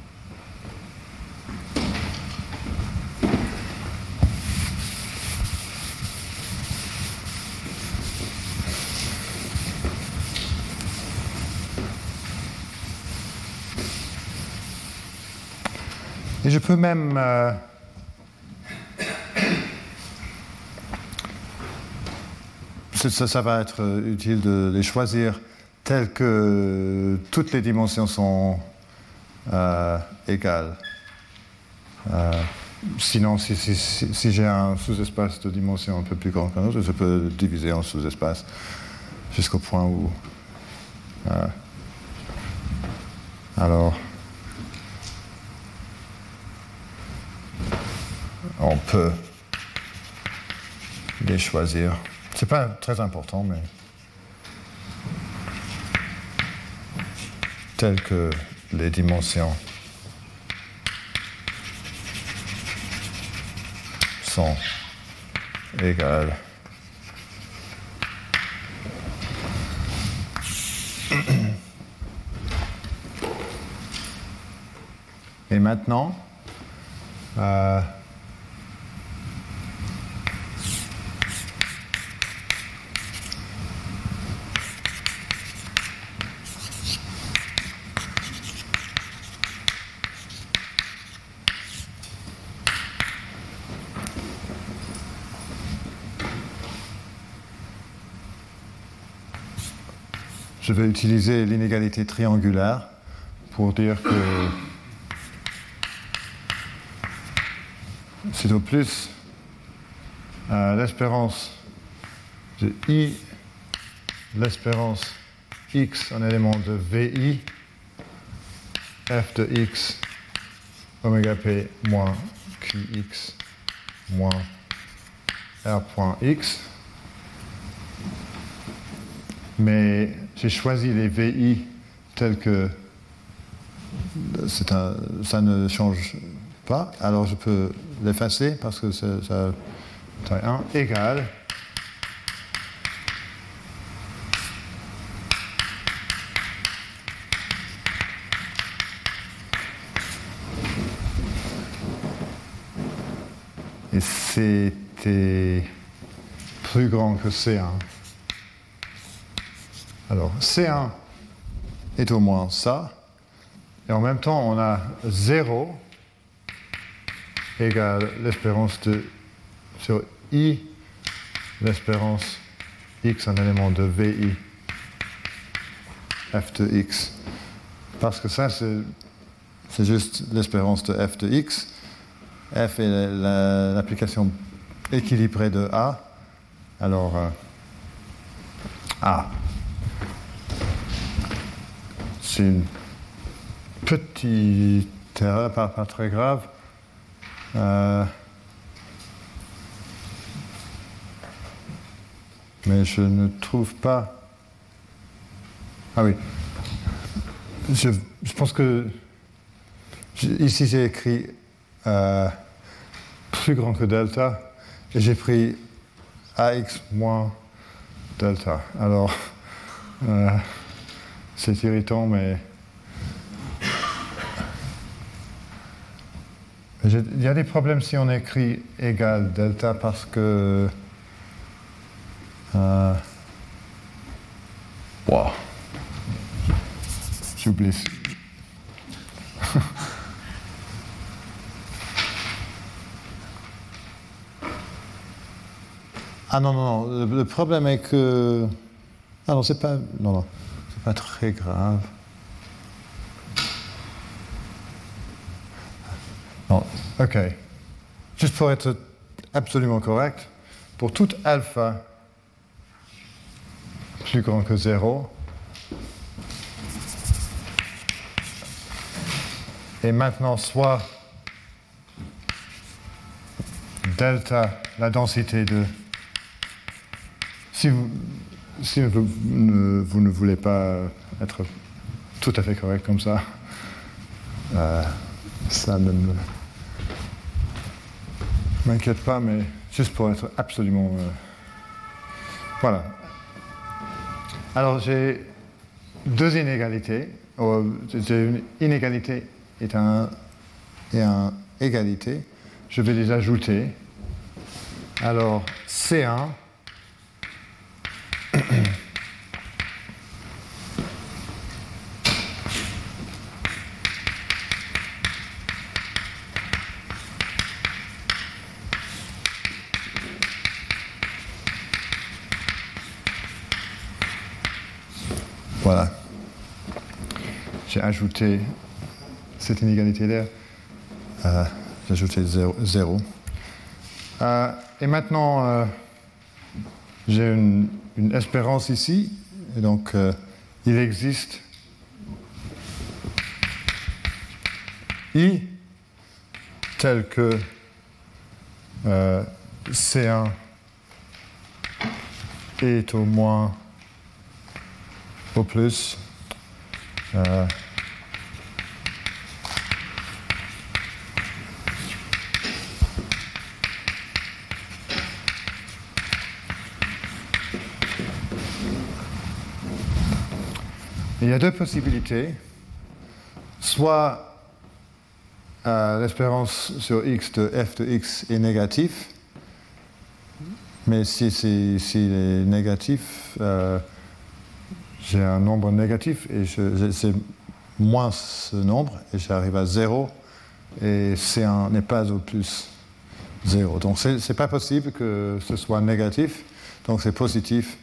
Même euh, ça, va être utile de les choisir tels que toutes les dimensions sont euh, égales. Euh, sinon, si, si, j'ai un sous-espace de dimension un peu plus grand qu'un autre, je peux diviser en sous-espace jusqu'au point où. Euh, alors. On peut les choisir. C'est pas très important, mais. Telles que les dimensions sont égales. Et maintenant, euh, je vais utiliser l'inégalité triangulaire pour dire que c'est au plus l'espérance de i, l'espérance x en élément de vi, f de x, oméga p moins qx moins r point x. Mais j'ai choisi les VI tels que un, ça ne change pas, alors je peux l'effacer parce que ça, taille 1 égale et c'était plus grand que C1. Alors, C1 est au moins ça. Et en même temps, on a 0 égale l'espérance de sur I, l'espérance x, un élément de VI, f de x. Parce que ça, c'est juste l'espérance de f de x. F est l'application équilibrée de A. Alors, euh, A c'est une petite erreur, pas, très grave. Euh, mais je ne trouve pas. Ah oui. Je, je pense que ici j'ai écrit euh, plus grand que delta et j'ai pris AX moins delta. Alors. Euh, c'est irritant, mais. Il y a des problèmes si on écrit égal delta parce que. Euh, wow. J'oublie. ah non, non, non. Le problème est que. Ah non, c'est pas. Non, non pas très grave. Ok. Juste pour être absolument correct, pour tout alpha plus grand que 0, et maintenant soit delta, la densité de... Si vous, si vous ne, voulez pas être tout à fait correct comme ça, euh, ça ne m'inquiète pas, mais juste pour être absolument... Euh, voilà. Alors j'ai deux inégalités. Oh, j'ai une inégalité et un, et un égalité. Je vais les ajouter. Alors C1 Ajouté cette inégalité-là. Euh, j'ai ajouté 0. Euh, et maintenant, euh, j'ai une, espérance ici. Et donc, euh, il existe I tel que euh, C1 est au moins au plus Il y a deux possibilités. Soit euh, l'espérance sur x de f de x est négatif, mais si, si, si il est négatif, euh, j'ai un nombre négatif et c'est moins ce nombre et j'arrive à 0 et C1 n'est pas au plus 0. Donc ce n'est pas possible que ce soit négatif, donc c'est positif.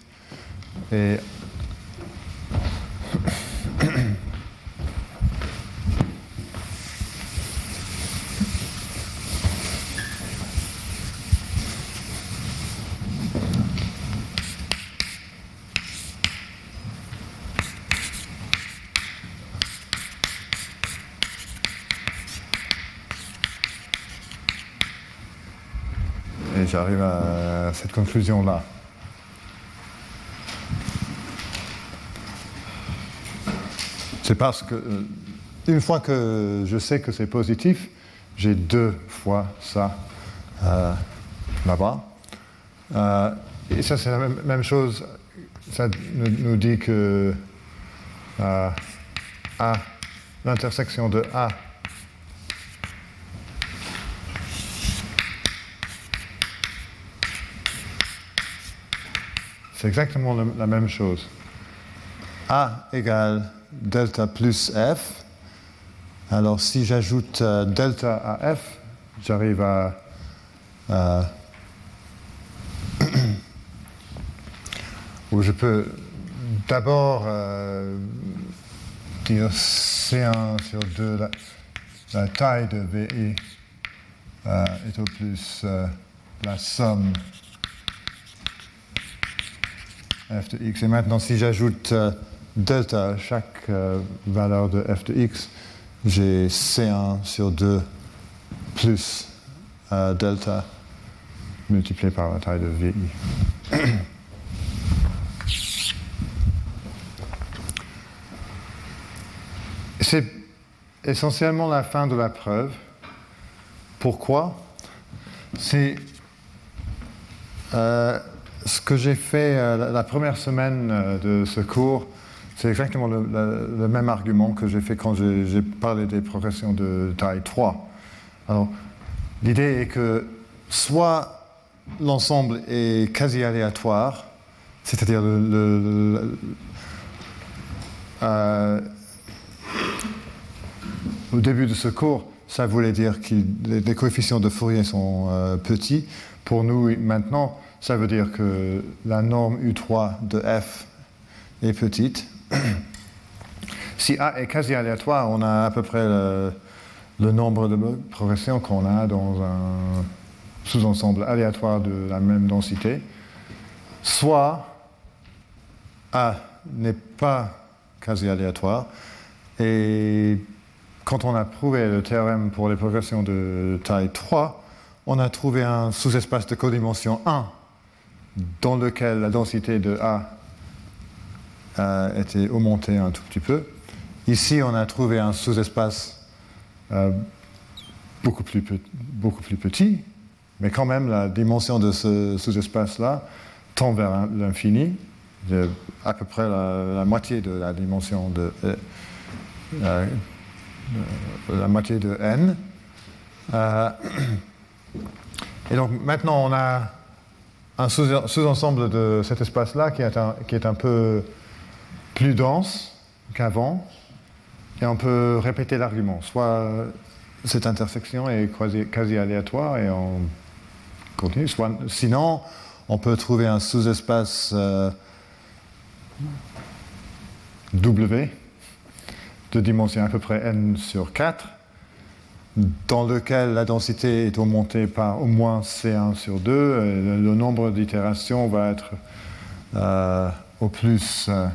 Et j'arrive à cette conclusion-là. C'est parce que, euh, une fois que je sais que c'est positif, j'ai deux fois ça euh, là-bas. Euh, et ça, c'est la même, chose. Ça nous, dit que A, l'intersection de A C'est exactement la même chose. A égale delta plus F. Alors si j'ajoute euh, delta à F, j'arrive à, euh, où je peux d'abord euh, dire C1 sur 2, la, la, taille de VI euh, est au plus la somme f de x. Et maintenant, si j'ajoute euh, delta à chaque euh, valeur de f de x, j'ai C1 sur 2 plus euh, delta multiplié par la taille de VI. C'est essentiellement la fin de la preuve. Pourquoi? C'est ce que j'ai fait euh, la première semaine euh, de ce cours, c'est exactement le, même argument que j'ai fait quand j'ai parlé des progressions de taille 3. Alors, l'idée est que soit l'ensemble est quasi aléatoire, c'est-à-dire euh, au début de ce cours, ça voulait dire que les, coefficients de Fourier sont petits. Pour nous, maintenant, ça veut dire que la norme U3 de F est petite. si A est quasi aléatoire, on a à peu près le, nombre de progressions qu'on a dans un sous-ensemble aléatoire de la même densité. Soit A n'est pas quasi aléatoire et quand on a prouvé le théorème pour les progressions de taille 3, on a trouvé un sous-espace de codimension 1 dans lequel la densité de A a été augmentée un tout petit peu. Ici, on a trouvé un sous-espace euh, beaucoup, plus beaucoup plus petit, mais quand même, la dimension de ce sous-espace-là tend vers l'infini, à peu près la, moitié de la dimension de, euh, euh, la moitié de n. Euh, et donc maintenant, on a un sous-ensemble de cet espace-là qui, qui, est un peu plus dense qu'avant, et on peut répéter l'argument. Soit cette intersection est quasi, aléatoire et on continue, sinon on peut trouver un sous-espace euh, W de dimension à peu près n sur 4, dans lequel la densité est augmentée par au moins C1 sur 2, et le, nombre d'itérations va être euh, au plus euh,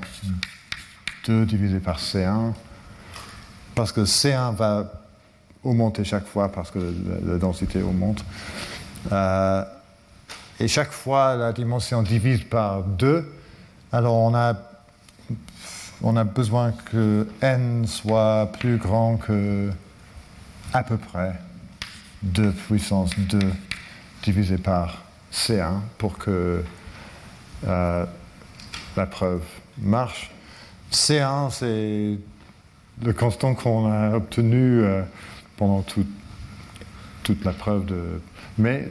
2 divisé par C1, parce que C1 va augmenter chaque fois parce que la, densité augmente. Euh, et chaque fois, la dimension divise par 2. Alors, on a, on a besoin que n soit plus grand que à peu près 2 puissance 2 divisé par C1 pour que euh, la preuve marche. C1, c'est le constant qu'on a obtenu euh, pendant tout- toute la preuve de. Mais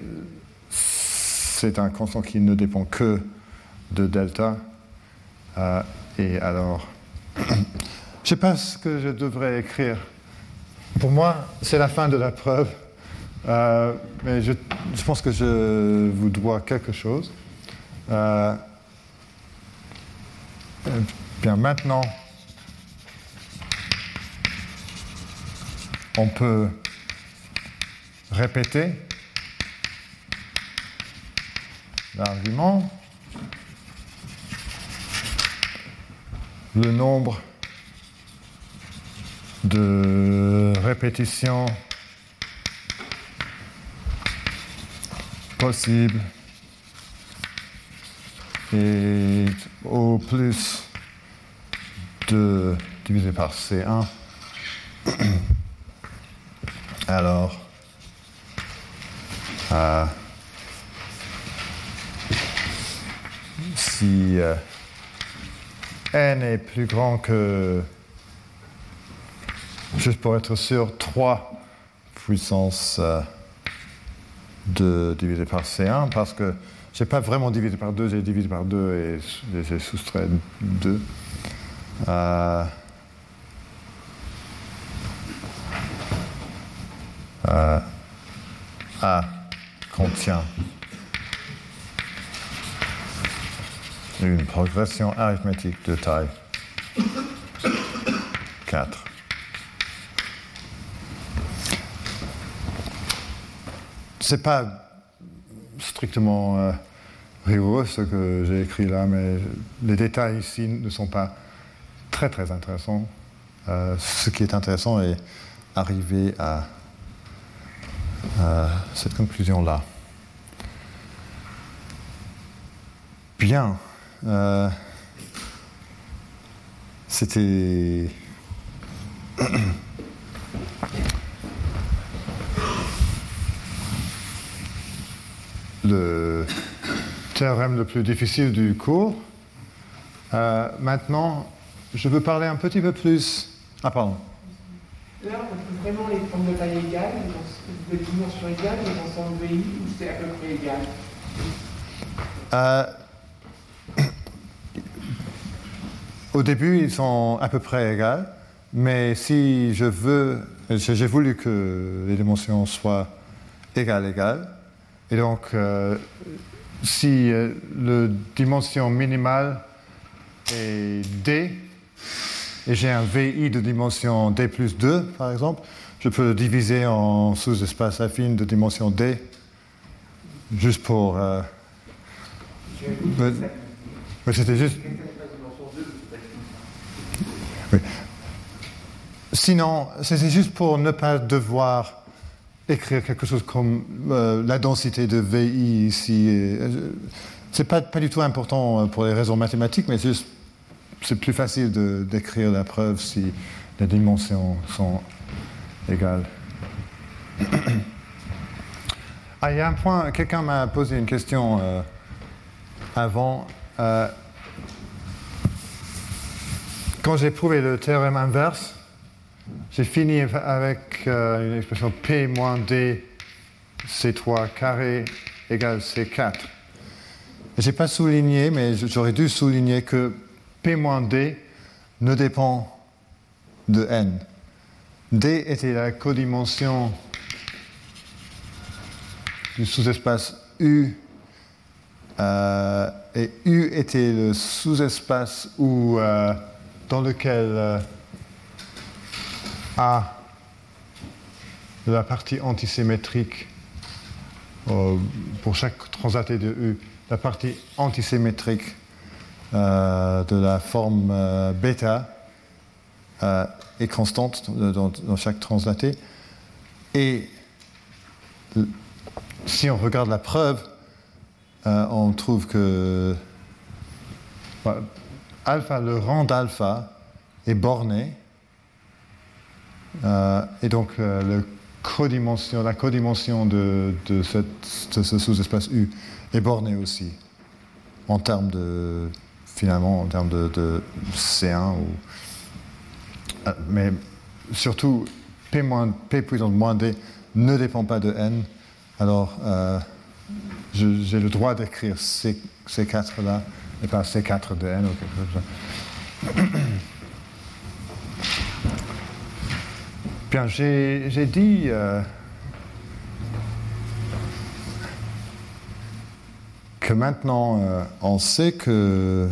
c'est un constant qui ne dépend que de delta. Euh, et alors, je ne sais pas ce que je devrais écrire. Pour moi, c'est la fin de la preuve. Euh, mais je, pense que je vous dois quelque chose. Euh, euh, bien, maintenant, on peut répéter l'argument. Le nombre de répétitions possibles et au plus de divisé par C1. Alors, euh, si euh, n est plus grand que, juste pour être sûr, 3 puissance euh, 2 divisé par C1, parce que j'ai pas vraiment divisé par 2, j'ai divisé par 2 et j'ai- j'ai soustrait 2. Euh, euh, A contient une progression arithmétique de taille 4. C'est pas strictement euh, rigoureux ce que j'ai écrit là, mais les détails ici ne sont pas très très intéressants. Euh, ce qui est intéressant est arriver à, cette conclusion-là. Bien. Euh, C'était le théorème le plus difficile du cours. Euh, maintenant, je veux parler un petit peu plus. Ah, pardon. Là, on trouve vraiment les formes de taille égale, les de dimension égale, les ensembles VI, ou c'est à peu près égal Euh, au début, ils sont à peu près égales, mais si je veux, j'ai voulu que les dimensions soient égales, égales, et donc euh, si euh, la dimension minimale est D, et j'ai un VI de dimension D plus 2, par exemple, je peux le diviser en sous-espaces affines de dimension D, juste pour... euh, mais c'était juste. Oui. Sinon, c'est juste pour ne pas devoir écrire quelque chose comme euh, la densité de VI ici. euh, C'est pas, du tout important euh, pour les raisons mathématiques, mais c'est plus facile d'écrire la preuve si les dimensions sont égales. Ah, il y a un point, quelqu'un m'a posé une question euh, avant. quand j'ai prouvé le théorème inverse, j'ai fini avec euh, une expression P moins D C3 carré égale C4. Je n'ai pas souligné, mais j'aurais dû souligner que P moins D ne dépend de N. D était la codimension du sous-espace U euh, et U était le sous-espace euh, dans lequel de la partie antisymétrique euh, pour chaque translaté de U, la partie antisymétrique euh, de la forme euh, bêta euh, est constante dans, chaque translaté. Et si on regarde la preuve, on trouve que bah, le rang d'alpha est borné. Euh, et donc euh, la codimension de, de ce sous-espace U est bornée aussi, en termes de, finalement, en termes de, de C1 ou euh, mais surtout, P, moins- P puissance moins D ne dépend pas de N. Alors, j'ai le droit d'écrire C, C4 là, et pas C4 de N ou quelque chose comme ça. Bien, j'ai dit euh, que maintenant, euh, on sait que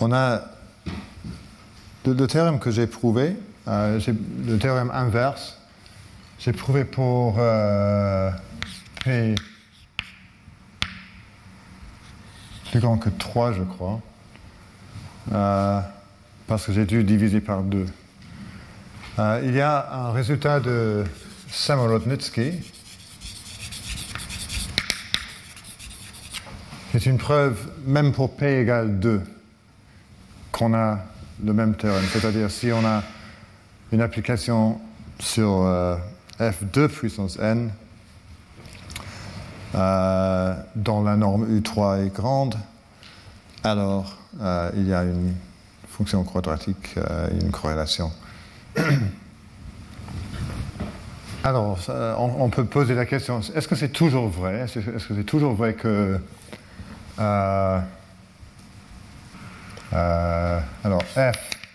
on a le, théorème que j'ai prouvé, euh, le théorème inverse, j'ai prouvé pour P plus grand que 3, je crois, parce que j'ai dû diviser par 2. Euh, il y a un résultat de Samolotnitsky. C'est une preuve, même pour P égale 2, qu'on a le même théorème. C'est-à-dire, si on a une application sur euh, F2 puissance n, euh, dont la norme U3 est grande, alors euh, il y a une fonction quadratique, une corrélation. Alors, on, peut poser la question, est-ce que c'est toujours vrai? Est-ce que c'est toujours vrai que... euh, euh, alors, F,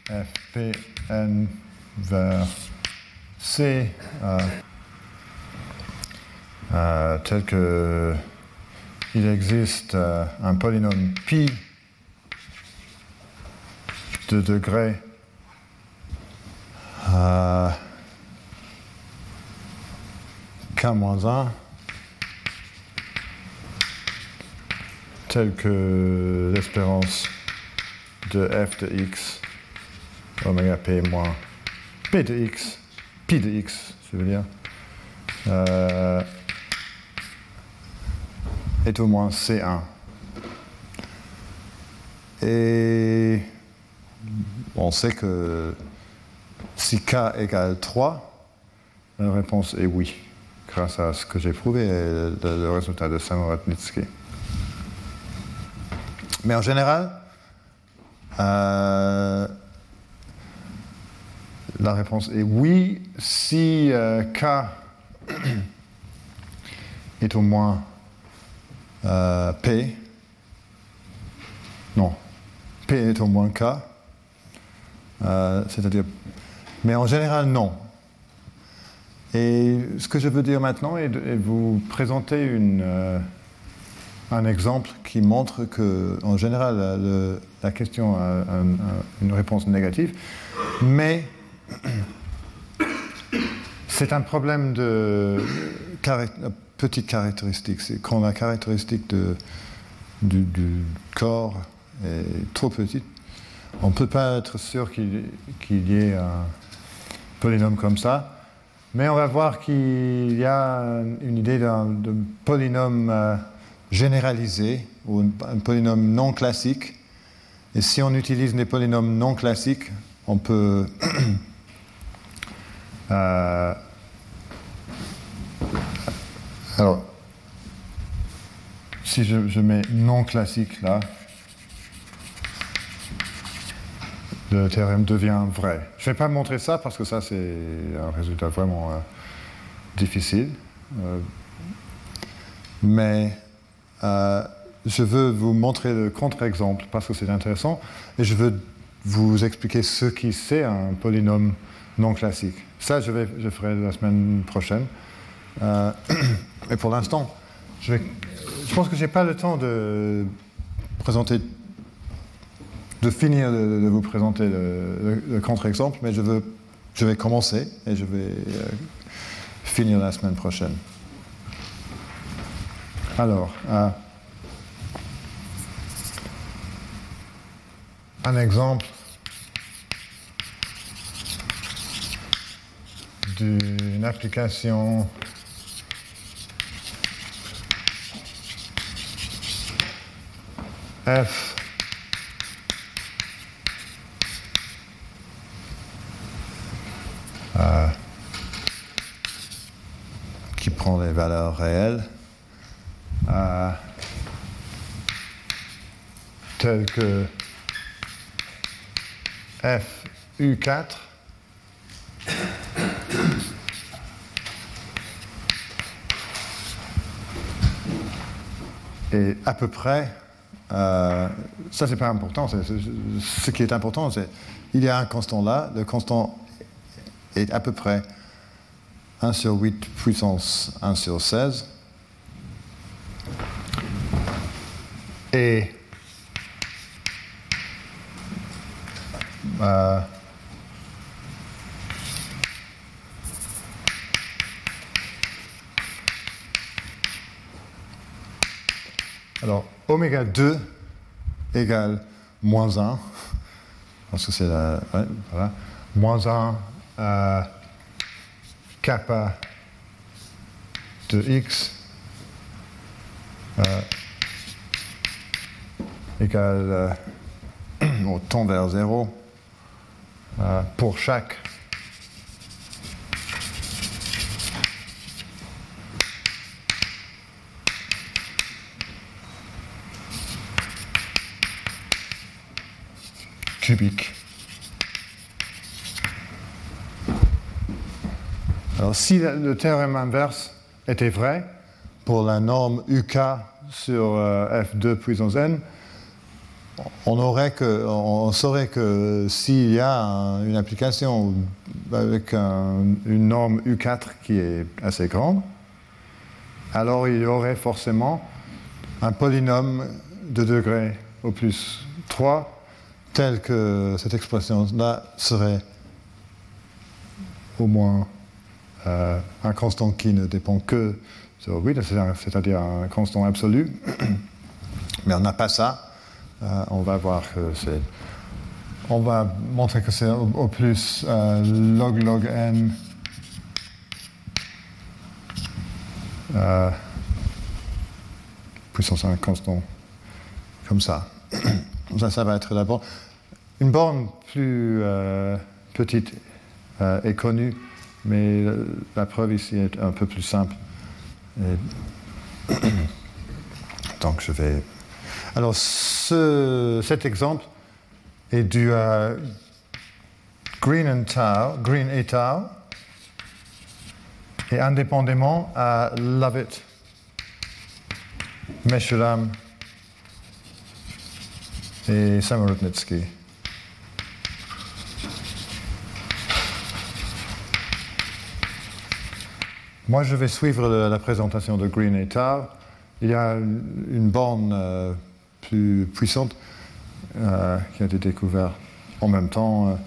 F, P, N vers C, euh, tel que il existe un polynôme pi de degré euh, k-1 tel que l'espérance de f de x oméga p moins p de x, pi de x, je veux dire, euh, est au moins C1. Et on sait que si k égale 3, la réponse est oui, grâce à ce que j'ai prouvé le, résultat de Samorodnitsky. Mais en général, euh, la réponse est oui si euh, k est au moins euh, p. Non, p est au moins k. C'est-à-dire, mais en général non. Et ce que je veux dire maintenant est de vous présenter une, euh, un exemple qui montre que, en général, la, question a un- un- une réponse négative, mais c'est un problème de petite caractéristique. Quand la caractéristique de, du, corps est trop petite, on ne peut pas être sûr qu'il y ait un polynôme comme ça. Mais on va voir qu'il y a une idée d'un polynôme euh, généralisé, ou un, polynôme non classique. Et si on utilise des polynômes non classiques, on peut euh, alors, si je mets non classique là, le théorème devient vrai. Je ne vais pas montrer ça parce que ça c'est un résultat vraiment euh, difficile. Euh, mais euh, je veux vous montrer le contre-exemple parce que c'est intéressant et je veux vous expliquer ce qui c'est un polynôme non classique. Ça, je, ferai la semaine prochaine. Et pour l'instant, je, je pense que je n'ai pas le temps de présenter de finir de, vous présenter le, le- le contre-exemple, mais je, veux, je vais commencer et je vais euh, finir la semaine prochaine. Alors, un exemple d'une application F euh, qui prend les valeurs réelles euh, telles que F U4 et à peu près, euh, ça c'est pas important, ce qui est important c'est il y a un constant là, le constant est à peu près 1 sur 8 puissance 1 sur 16. Et euh, alors, oméga 2 égale moins 1, parce que c'est la. ouais, voilà. Moins 1 euh, kappa de x euh, égale au tend vers 0 euh, pour chaque cubique. Alors, si le théorème inverse était vrai pour la norme UK sur euh, F2 puissance n, on, saurait que s'il y a un- une application avec un- une norme U4 qui est assez grande, alors il y aurait forcément un polynôme de degré au plus 3 tel que cette expression-là serait au moins euh, un constant qui ne dépend que sur 8, c'est un- c'est-à-dire un constant absolu. Mais on n'a pas ça. Euh, on va voir que c'est. On va montrer que c'est au, plus euh, log log n. puissance 1 constant. Comme ça. ça, ça va être la borne. Une borne plus petite est connue, mais euh, la preuve ici est un peu plus simple. Donc je vais. Alors ce- cet exemple est dû à Green, and Green et Tao, et indépendamment à Lovett, Meshulam et Samorodnitsky. Moi, je vais suivre la présentation de Green et Tao. Il y a une borne euh, plus puissante euh, qui a été découverte en même temps,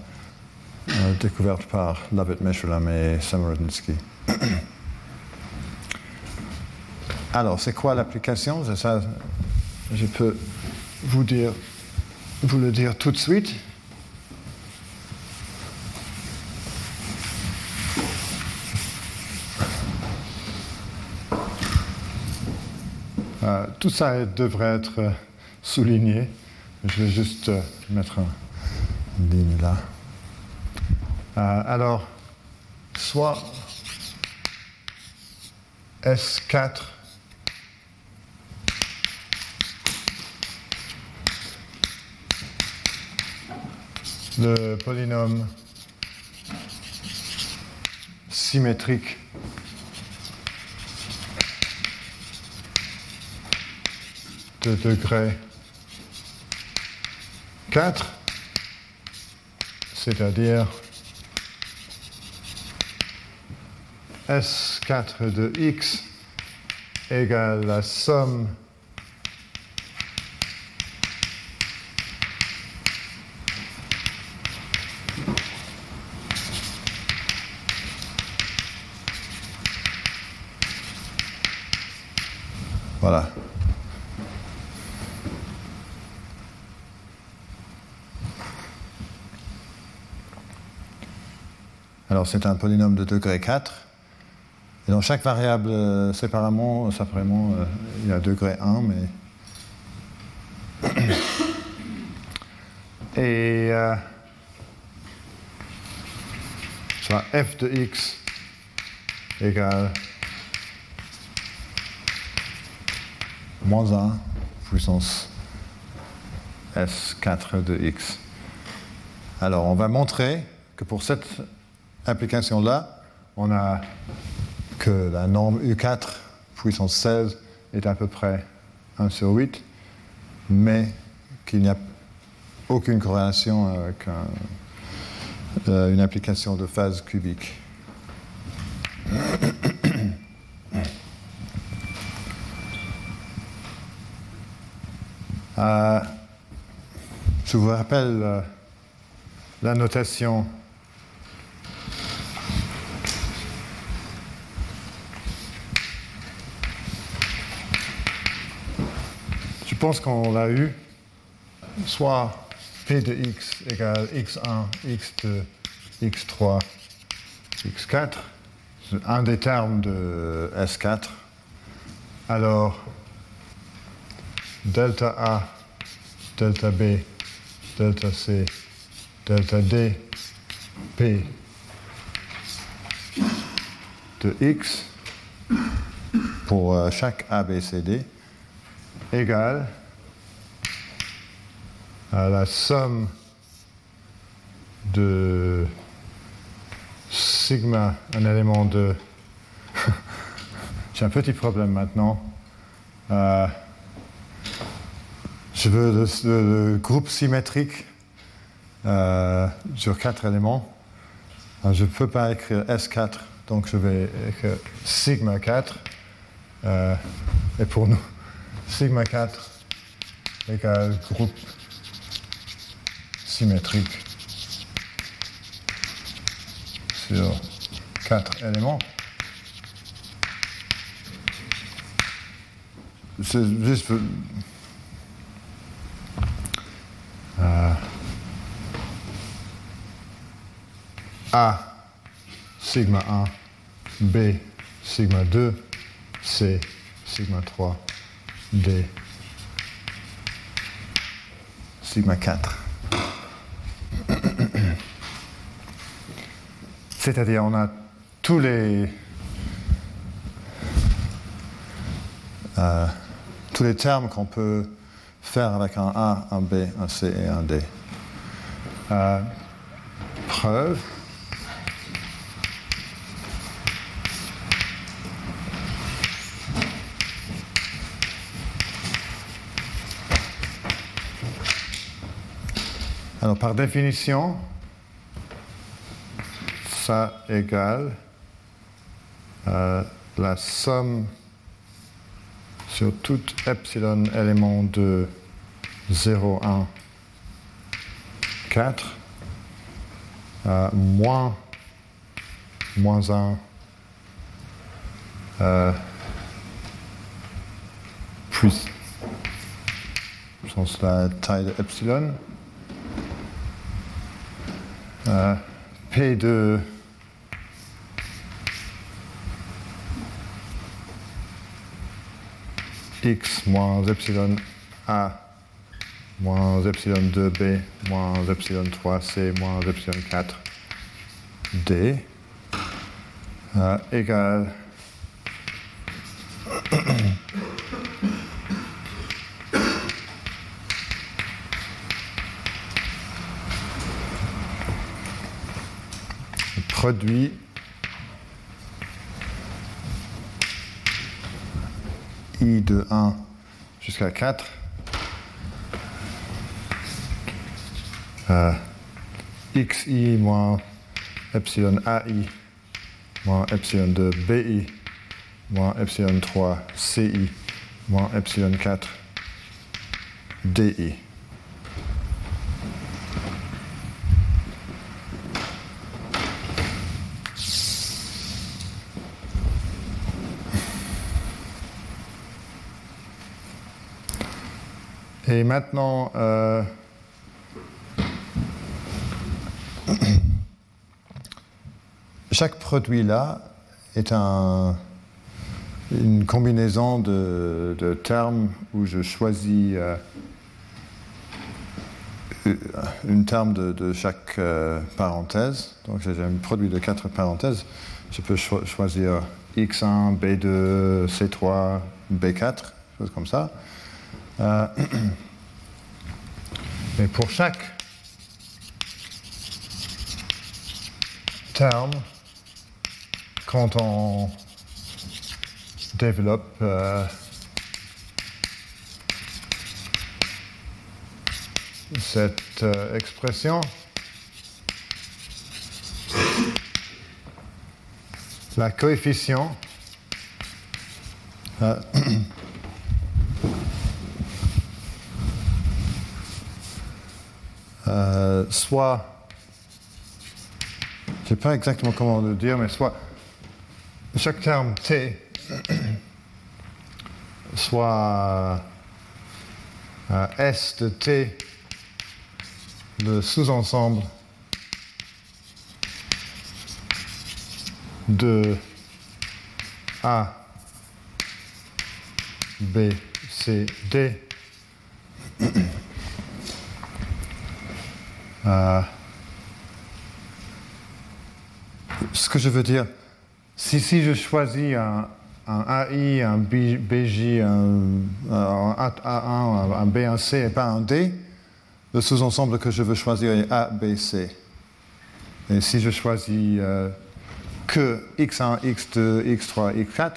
euh, découverte par Lovett Meshulam et Samorodnitsky. Alors, c'est quoi l'application? Je peux vous le dire tout de suite. Euh, tout ça devrait être euh, souligné. Je vais juste euh, mettre un- une ligne là. Alors, soit S4 le polynôme symétrique je te 4, c'est-à-dire S4 de x égale la somme Voilà. Alors c'est un polynôme de degré 4. Et dans chaque variable euh, séparément, séparément euh, il y a degré 1, mais. Et. Euh, soit f de x égale moins 1 puissance S4 de x. Alors, on va montrer que pour cette application-là, on a que la norme U4 puissance 16 est à peu près 1 sur 8, mais qu'il n'y a aucune corrélation avec euh, une application de phase cubique. Euh, je vous rappelle euh, la notation pense qu'on l'a eu, soit P de x égale x1, x2, x3, x4, c'est un des termes de S4. Alors, delta A, delta B, delta C, delta D, P de X pour euh, chaque A, B, C, D égale à la somme de sigma, un élément de... J'ai un petit problème maintenant. Euh, je veux le, groupe symétrique euh, sur quatre éléments. je ne peux pas écrire S4, donc je vais écrire sigma 4. Euh, et pour nous, sigma 4 égale groupe symétrique sur quatre éléments. C'est juste euh, A, sigma 1, B, sigma 2, C, sigma 3, D, sigma 4. C'est-à-dire, on a tous les, euh, tous les termes qu'on peut faire avec un A, un B, un C et un D. Euh, preuve. Alors, par définition, ça égale euh, la somme sur tout epsilon élément de 0, 1, 4, euh, moins, moins 1, euh, plus, sens la taille de epsilon, euh, P de x moins epsilon a moins epsilon 2b moins epsilon 3c moins epsilon 4d euh, égale produit i de 1 jusqu'à 4 euh, xi moins epsilon ai moins epsilon 2 bi moins epsilon 3 ci moins epsilon 4 di. Et maintenant, euh, chaque produit là est un, une combinaison de, termes où je choisis euh, une terme de, chaque euh, parenthèse. Donc j'ai un produit de quatre parenthèses. Je peux cho- choisir X1, B2, C3, B4, choses comme ça. Euh, mais pour chaque terme, quand on développe euh, cette euh, expression, la coefficient euh, soit, je ne sais pas exactement comment le dire, mais soit chaque terme t soit euh, S de t le sous-ensemble de A, B, C, D. Euh, ce que je veux dire, si, si je choisis un, un AI, un BJ, un, un A1, un B, un C et pas un D, le sous-ensemble que je veux choisir est A, B, C. Et si je choisis euh, que X1, X2, X3, X4,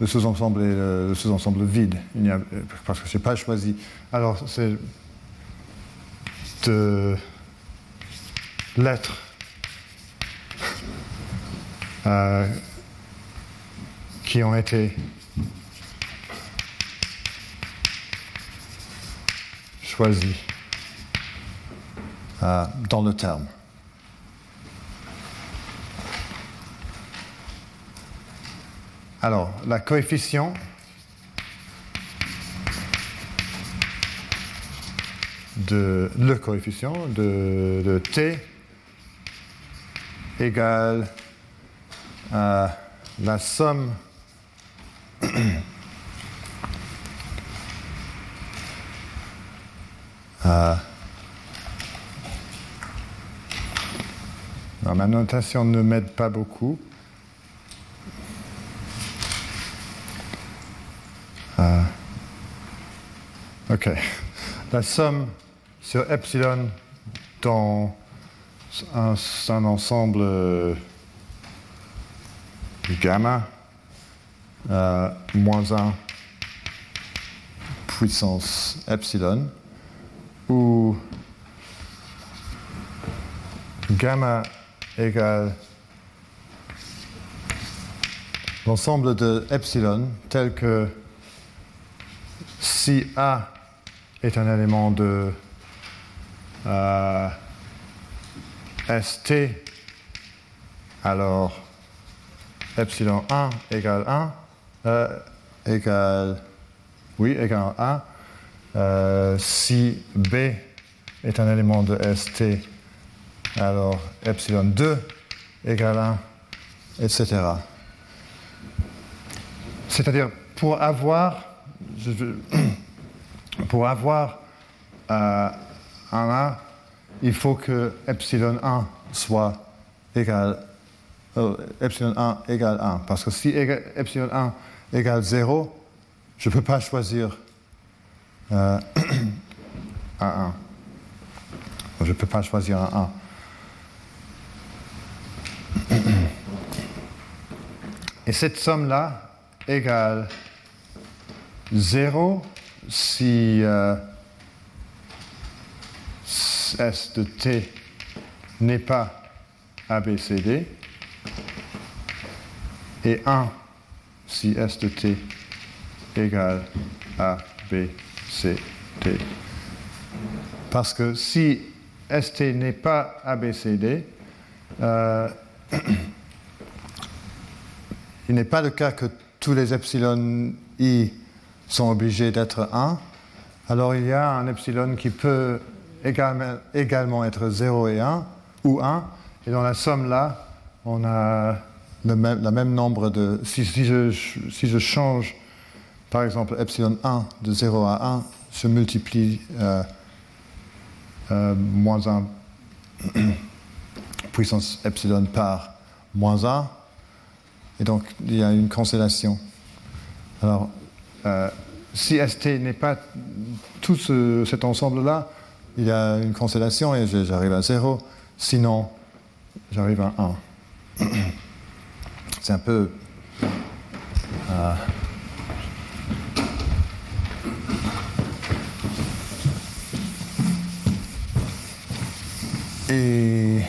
le sous-ensemble est euh, le sous-ensemble vide, Il n'y a- parce que je n'ai pas choisi. Alors, c'est de lettres euh, qui ont été choisies euh, dans le terme. Alors, la coefficient de le coefficient de t égale à la somme à ma notation ne m'aide pas beaucoup. Ok. La somme sur epsilon dans un, ensemble euh, gamma euh, moins 1 puissance epsilon où gamma égale l'ensemble de epsilon tel que si A est un élément de euh, ST, alors epsilon 1 égale 1, euh, égale, oui, égale 1. Euh, si B est un élément de ST, alors epsilon 2 égale 1, etc. C'est-à-dire, pour avoir, pour avoir euh, un A, il faut que epsilon 1 soit égal, euh, epsilon 1 égale 1. Parce que si epsilon 1 égale 0, je ne peux pas choisir euh, un 1. Je ne peux pas choisir un 1. Et cette somme-là égale 0 si euh, S de t n'est pas ABCD et 1 si S de t égale ABCD. Parce que si ST n'est pas ABCD, euh, il n'est pas le cas que tous les epsilon i sont obligés d'être 1. alors il y a un epsilon qui peut également, également être 0 et 1, ou 1, et dans la somme là, on a le même, la même nombre de... Si, si, je, si, je, change, par exemple, epsilon 1 de 0 à 1, je multiplie euh, euh, moins 1 puissance epsilon par moins 1, et donc il y a une constellation. Alors, euh, si ST n'est pas tout ce, cet ensemble-là, il y a une constellation et j'arrive à 0. Sinon, j'arrive à 1. C'est un peu. Euh, et.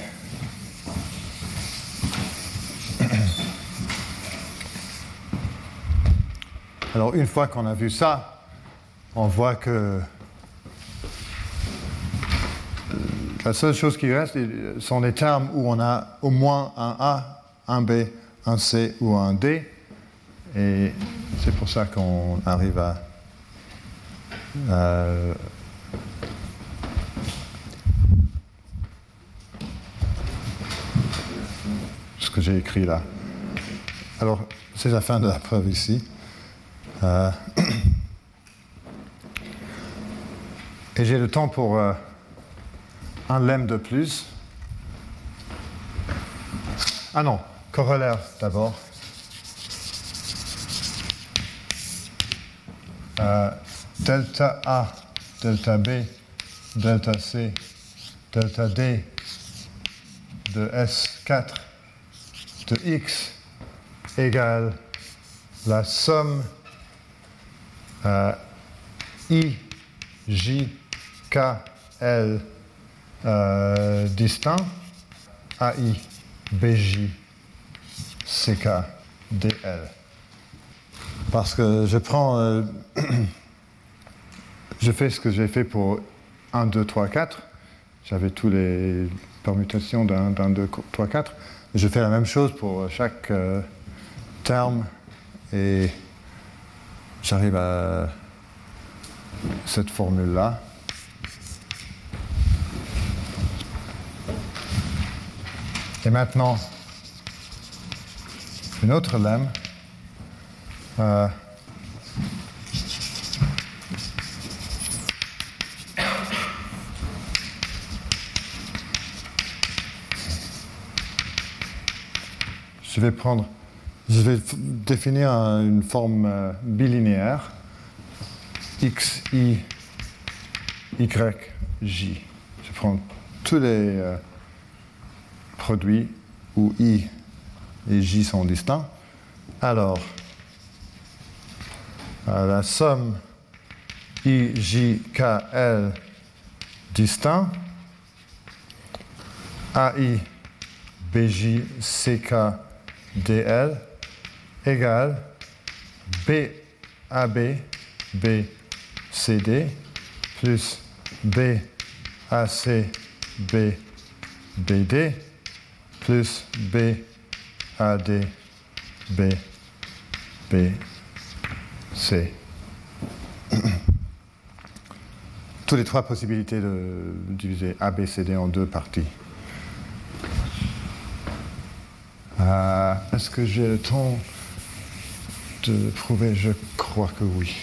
Alors, une fois qu'on a vu ça, on voit que la seule chose qui reste sont les termes où on a au moins un A, un B, un C ou un D. Et c'est pour ça qu'on arrive à, ce que j'ai écrit là. Alors, c'est la fin de la preuve ici. Euh, et j'ai le temps pour euh, un lemme de plus. Ah non, corollaire d'abord. Euh, delta A, delta B, delta C, delta D de S4 de X égale la somme euh, I, J, K, L euh, distinct, AI, BJ, CK, DL. Parce que je prends, euh, je fais ce que j'ai fait pour 1, 2, 3, 4. J'avais toutes les permutations d'un, 2, 3, 4. Je fais la même chose pour chaque euh, terme et j'arrive à cette formule-là. Et maintenant, une autre lemme. Euh, je vais prendre, je vais définir une forme euh, bilinéaire x, y, y, j. Je prends tous les euh, produits où i et j sont distincts. Alors, la somme i, j, k, l distinct, ai, bj, égale b, ab, b, CD plus B AC B BD plus B AD B B C. Toutes les trois possibilités de diviser ABCD en deux parties. Euh, est-ce que j'ai le temps de prouver? Je crois que oui.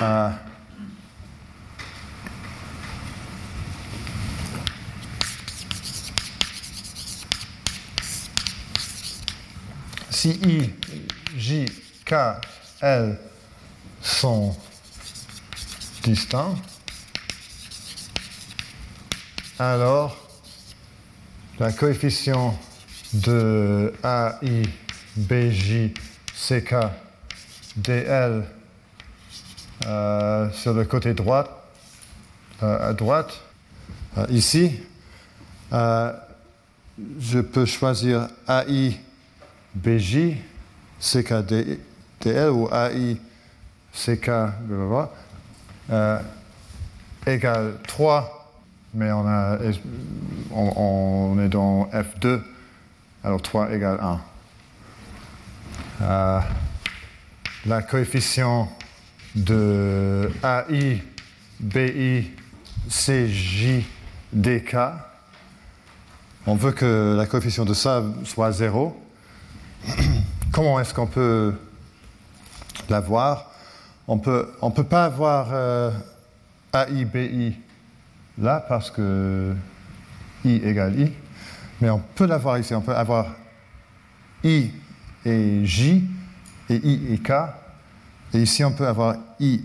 Uh, si I, J, K, L sont distincts, alors la coefficient de AI, BJ, CK, DL euh, sur le côté droit, euh, à droite, euh, ici, je peux choisir AI BJ, CKDL ou AI CK égale 3, mais on, est dans F2, alors 3 égale 1. euh, la coefficient de AI, BI, CJ, DK. On veut que la coefficient de ça soit 0. Comment est-ce qu'on peut l'avoir On ne peut, on peut pas avoir euh, AI, BI là parce que I égale I, mais on peut l'avoir ici. On peut avoir I et J et I et K. Et ici, on peut avoir I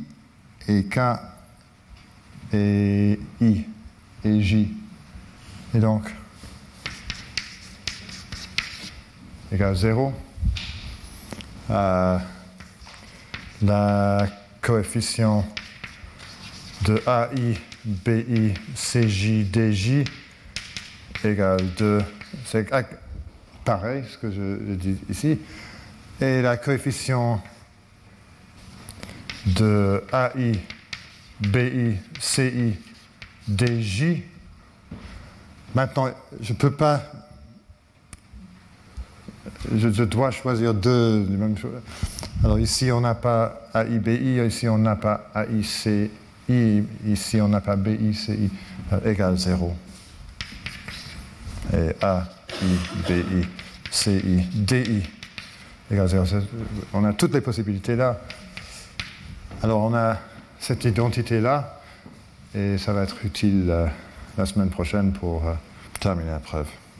et K et I et J. Et donc, égale 0. Euh, la coefficient de AI, BI, CJ, DJ égale 2. C'est pareil ce que je dis ici. Et la coefficient de AI, BI, CI, DJ. Maintenant, je ne peux pas. Je, dois choisir deux. Alors ici, on n'a pas AI, BI, ici, on n'a pas AI, CI, ici, on n'a pas BI, CI, égale 0. Et A, I, BI, CI, DI égale 0. On a toutes les possibilités là. Alors on a cette identité-là, et ça va être utile euh, la semaine prochaine pour euh, terminer la preuve.